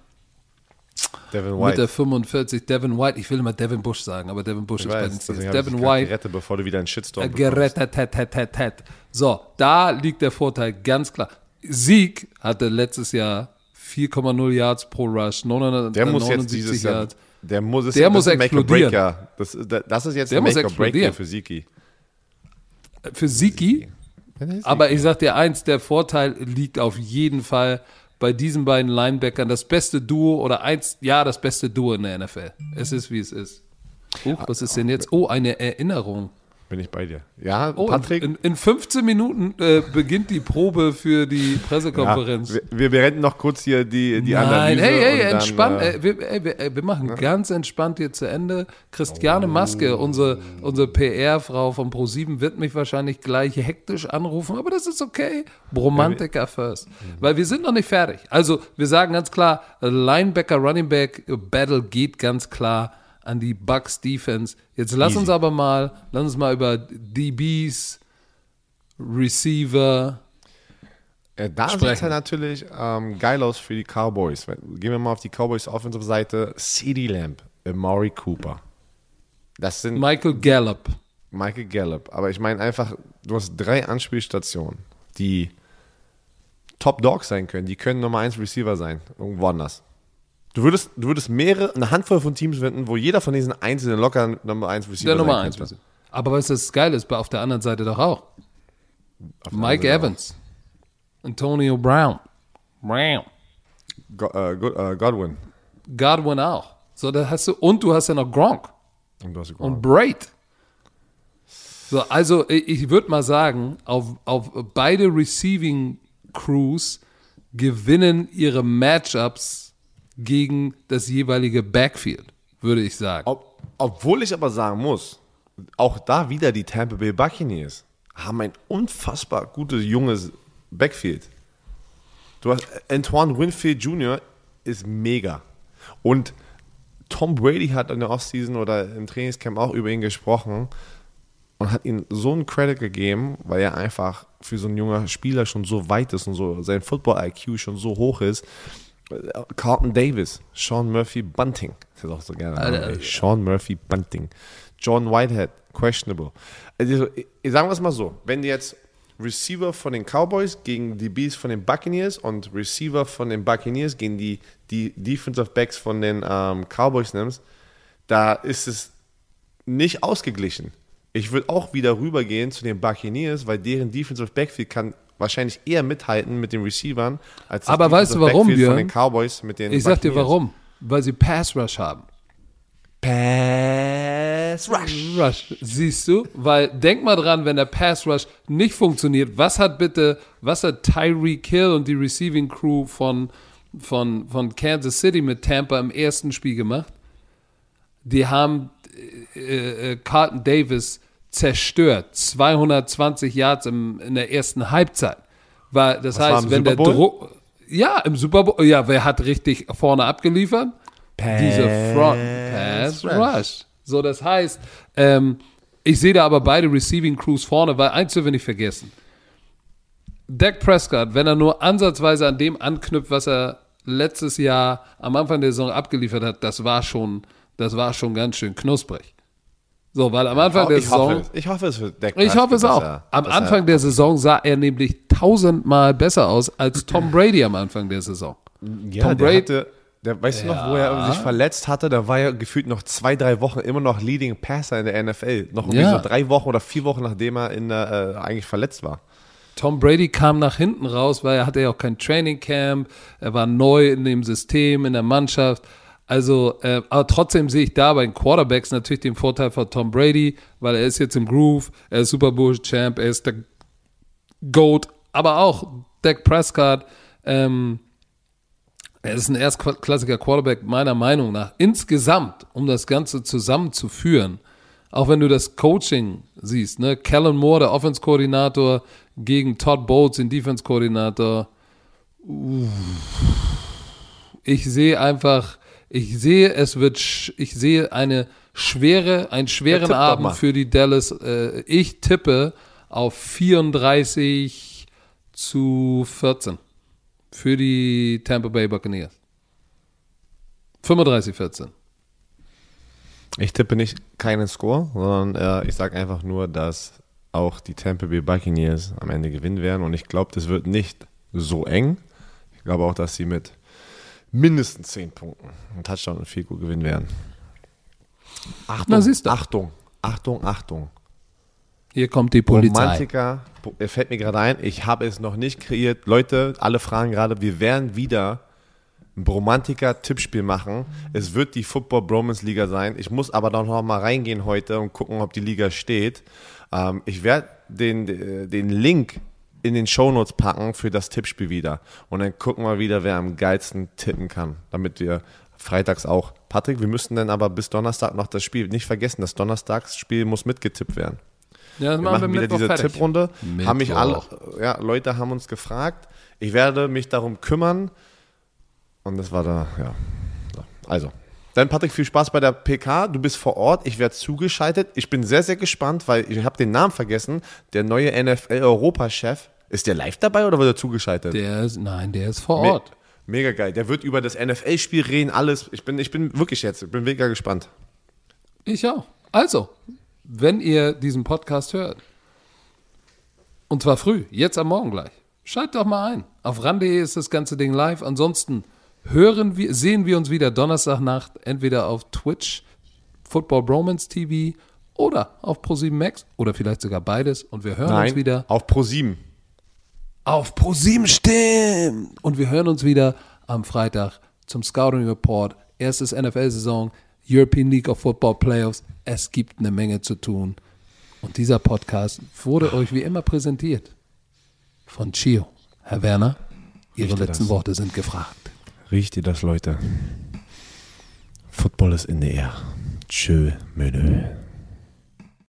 [SPEAKER 2] Devin
[SPEAKER 1] mit der
[SPEAKER 2] White.
[SPEAKER 1] 45, Devin White, ich will immer Devin Bush sagen, aber Devin Bush
[SPEAKER 2] Ich
[SPEAKER 1] ist bei den
[SPEAKER 2] weiß,
[SPEAKER 1] Steelers.
[SPEAKER 2] habe ich
[SPEAKER 1] Devin White,
[SPEAKER 2] gerettet, bevor du wieder einen Shitstorm
[SPEAKER 1] äh, gerettet, tet, tet, tet. So, da liegt der Vorteil ganz klar. Sieg hatte letztes Jahr 4,0 Yards pro Rush, 979
[SPEAKER 2] Der muss jetzt dieses Jahr,
[SPEAKER 1] Yards.
[SPEAKER 2] der muss, es-
[SPEAKER 1] Der muss explodieren.
[SPEAKER 2] Das, das ist jetzt
[SPEAKER 1] Der
[SPEAKER 2] ein
[SPEAKER 1] muss
[SPEAKER 2] Make or Breaker
[SPEAKER 1] explodieren.
[SPEAKER 2] für Siki.
[SPEAKER 1] Für Siki, aber ich sag dir eins, der Vorteil liegt auf jeden Fall bei diesen beiden Linebackern. Das beste Duo oder eins, ja, das beste Duo in der NFL. Es ist, wie es ist. Huch, was ist denn jetzt? Oh, eine Erinnerung.
[SPEAKER 2] Bin ich bei dir. Ja,
[SPEAKER 1] Oh,
[SPEAKER 2] Patrick,
[SPEAKER 1] in, in 15 Minuten äh, beginnt die Probe für die Pressekonferenz.
[SPEAKER 2] ja, wir, wir beenden noch kurz hier die, die
[SPEAKER 1] Nein,
[SPEAKER 2] Analyse.
[SPEAKER 1] hey, hey,
[SPEAKER 2] und dann,
[SPEAKER 1] entspannt.
[SPEAKER 2] äh,
[SPEAKER 1] Äh, wir, ey, wir, ey, wir machen ganz entspannt hier zu Ende. Christiane Maske, unsere, unsere PR-Frau von Pro7, wird mich wahrscheinlich gleich hektisch anrufen, aber das ist okay. Bromantiker first. Weil wir sind noch nicht fertig. Also, wir sagen ganz klar, Linebacker, Running Back Battle geht ganz klar an die Bucks Defense. Jetzt lass
[SPEAKER 2] Easy.
[SPEAKER 1] uns aber mal, lass uns mal über DBs, Receiver,
[SPEAKER 2] Ja, da sieht
[SPEAKER 1] sprechen.
[SPEAKER 2] es ja natürlich ähm, geil aus für die Cowboys. Gehen wir mal auf die Cowboys Offensive Seite. CD Lamb, Amari Cooper. Das sind
[SPEAKER 1] Michael Gallup.
[SPEAKER 2] Michael Gallup. Aber ich meine einfach, du hast drei Anspielstationen, die Top Dogs sein können. Die können Nummer 1 Receiver sein. Irgendwo anders. Du würdest, du würdest mehrere, eine Handvoll von Teams finden, wo jeder von diesen einzelnen locker Nummer 1 Receiver
[SPEAKER 1] Der Nummer
[SPEAKER 2] sein
[SPEAKER 1] eins.
[SPEAKER 2] könnte.
[SPEAKER 1] Aber weißt du, das Geile ist, bei- auf der anderen Seite doch auch. Mike Evans. Antonio Brown. Brown.
[SPEAKER 2] Go, äh, Godwin.
[SPEAKER 1] Godwin auch. So, da hast du, und du hast ja noch Gronk
[SPEAKER 2] Und du hast
[SPEAKER 1] und Braid. So, also ich, ich würde mal sagen, auf, auf beide Receiving Crews gewinnen ihre Matchups gegen das jeweilige Backfield, würde ich sagen.
[SPEAKER 2] Ob, obwohl ich aber sagen muss, auch da wieder die Tampa Bay Buccaneers haben ein unfassbar gutes junges Backfield. Du hast Antoine Winfield Jr. ist mega. Und Tom Brady hat in der Offseason oder im Trainingscamp auch über ihn gesprochen und hat ihm so einen Credit gegeben, weil er einfach für so einen jungen Spieler schon so weit ist und so sein Football-IQ schon so hoch ist. Carlton Davis, Sean Murphy Bunting, das ist auch so gerne.
[SPEAKER 1] Alter. Alter.
[SPEAKER 2] Sean Murphy Bunting. John Whitehead, questionable. Also, sagen wir es mal so, wenn du jetzt Receiver von den Cowboys gegen die Bees von den Buccaneers und Receiver von den Buccaneers gegen die, die Defensive Backs von den ähm, Cowboys nimmst, da ist es nicht ausgeglichen. Ich würde auch wieder rübergehen zu den Buccaneers, weil deren Defensive Backfield kann wahrscheinlich eher mithalten mit den Receivern als das
[SPEAKER 1] Aber weißt du warum,
[SPEAKER 2] Backfield von
[SPEAKER 1] Björn?
[SPEAKER 2] den Cowboys mit den
[SPEAKER 1] Ich sag dir warum. Weil sie Pass Rush haben.
[SPEAKER 2] Pass Rush.
[SPEAKER 1] Rush, siehst du? Weil denk mal dran, wenn der Pass Rush nicht funktioniert, was hat bitte, was hat Tyreek Hill und die Receiving Crew von, von, von Kansas City mit Tampa im ersten Spiel gemacht? Die haben äh, äh, Carlton Davis zerstört. 220 Yards im, in der ersten Halbzeit. Weil, das
[SPEAKER 2] war
[SPEAKER 1] heißt, wenn der? Druck. Ja, im Super Bowl. Ja, wer hat richtig vorne abgeliefert? Diese Front Pass Rush. So, das heißt, ähm, ich sehe da aber beide Receiving Crews vorne, weil eins dürfen wir nicht vergessen. Dak Prescott, wenn er nur ansatzweise an dem anknüpft, was er letztes Jahr am Anfang der Saison abgeliefert hat, das war schon, das war schon ganz schön knusprig. So, weil am Anfang der
[SPEAKER 2] ich, hoffe,
[SPEAKER 1] Saison.
[SPEAKER 2] ich hoffe es wird Dak
[SPEAKER 1] Ich hoffe es auch.
[SPEAKER 2] er-
[SPEAKER 1] am
[SPEAKER 2] er-
[SPEAKER 1] Anfang der Saison sah er nämlich tausendmal besser aus als Tom Brady am Anfang der Saison.
[SPEAKER 2] Ja,
[SPEAKER 1] Tom
[SPEAKER 2] der
[SPEAKER 1] Brady-
[SPEAKER 2] hatte, der, weißt du noch, wo er sich verletzt hatte? Da war er gefühlt noch zwei, drei Wochen immer noch Leading Passer in der NFL. Noch irgendwie
[SPEAKER 1] Ja.
[SPEAKER 2] so drei Wochen oder vier Wochen, nachdem er in der, äh, eigentlich verletzt war.
[SPEAKER 1] Tom Brady kam nach hinten raus, weil er hatte ja auch kein Training Camp, er war neu in dem System, in der Mannschaft. Also, äh, aber trotzdem sehe ich da bei den Quarterbacks natürlich den Vorteil von Tom Brady, weil er ist jetzt im Groove, er ist Super Bowl Champ, er ist der GOAT, aber auch Dak Prescott, ähm, er ist ein erstklassiger Quarterback meiner Meinung nach. Insgesamt, um das Ganze zusammenzuführen, auch wenn du das Coaching siehst, ne? Kellen Moore, der Offense-Koordinator, gegen Todd Bowles, den Defense-Koordinator. Ich sehe einfach, ich sehe, es wird, ich sehe eine schwere, einen schweren
[SPEAKER 2] doch
[SPEAKER 1] Abend für die Dallas. Äh, ich tippe auf 34 zu 14 für die Tampa Bay Buccaneers. 35, 14.
[SPEAKER 2] Ich tippe nicht keinen Score, sondern äh, ich sage einfach nur, dass auch die Tampa Bay Buccaneers am Ende gewinnen werden. Und ich glaube, das wird nicht so eng. Ich glaube auch, dass sie mit mindestens 10 Punkten einen Touchdown und viel gut gewinnen werden. Achtung,
[SPEAKER 1] Na, siehst du.
[SPEAKER 2] Achtung, Achtung, Achtung.
[SPEAKER 1] Hier kommt die Polizei.
[SPEAKER 2] Romantiker, er fällt mir gerade ein, ich habe es noch nicht kreiert. Leute, alle fragen gerade, wir werden wieder ein Bromantiker-Tippspiel machen. Es wird die Football Bromance Liga sein. Ich muss aber doch noch mal reingehen heute und gucken, ob die Liga steht. Ähm, ich werde den, äh, den Link in den Shownotes packen für das Tippspiel wieder. Und dann gucken wir wieder, wer am geilsten tippen kann, damit wir freitags auch. Patrick, wir müssen dann aber bis Donnerstag noch das Spiel nicht vergessen. Das Donnerstagsspiel muss mitgetippt werden.
[SPEAKER 1] Ja, das
[SPEAKER 2] Wir machen wieder
[SPEAKER 1] Mittwoch
[SPEAKER 2] diese
[SPEAKER 1] fertig.
[SPEAKER 2] Tipprunde. Haben mich alle,
[SPEAKER 1] Mittwoch.
[SPEAKER 2] ja, Leute haben uns gefragt. Ich werde mich darum kümmern. Und das war da, ja. So. Also. Dann, Patrick, viel Spaß bei der PK. Du bist vor Ort. Ich werde zugeschaltet. Ich bin sehr, sehr gespannt, weil ich habe den Namen vergessen. Der neue NFL-Europachef. Ist der live dabei oder wird er zugeschaltet?
[SPEAKER 1] Der ist, nein, der ist vor
[SPEAKER 2] Me-
[SPEAKER 1] Ort.
[SPEAKER 2] Mega geil. Der wird über das NFL-Spiel reden, alles. Ich bin, ich bin wirklich jetzt, ich bin mega gespannt.
[SPEAKER 1] Ich auch. Also, wenn ihr diesen Podcast hört, und zwar früh, jetzt am Morgen gleich, schaltet doch mal ein. Auf ran.de ist das ganze Ding live. Ansonsten hören wir, sehen wir uns wieder Donnerstagnacht, entweder auf Twitch, Football Bromance TV oder auf Pro7 Max oder vielleicht sogar beides. Und wir hören uns wieder
[SPEAKER 2] auf Pro7.
[SPEAKER 1] Auf Pro7 stimmt. Und wir hören uns wieder am Freitag zum Scouting Report. Erstes NFL-Saison, European League of Football Playoffs. Es gibt eine Menge zu tun. Und dieser Podcast wurde euch wie immer präsentiert von Chio. Herr Werner, Ihre
[SPEAKER 2] Riecht
[SPEAKER 1] letzten
[SPEAKER 2] das?
[SPEAKER 1] Worte sind gefragt.
[SPEAKER 2] Riecht ihr das, Leute? Football ist in der Air. Tschö, Menü.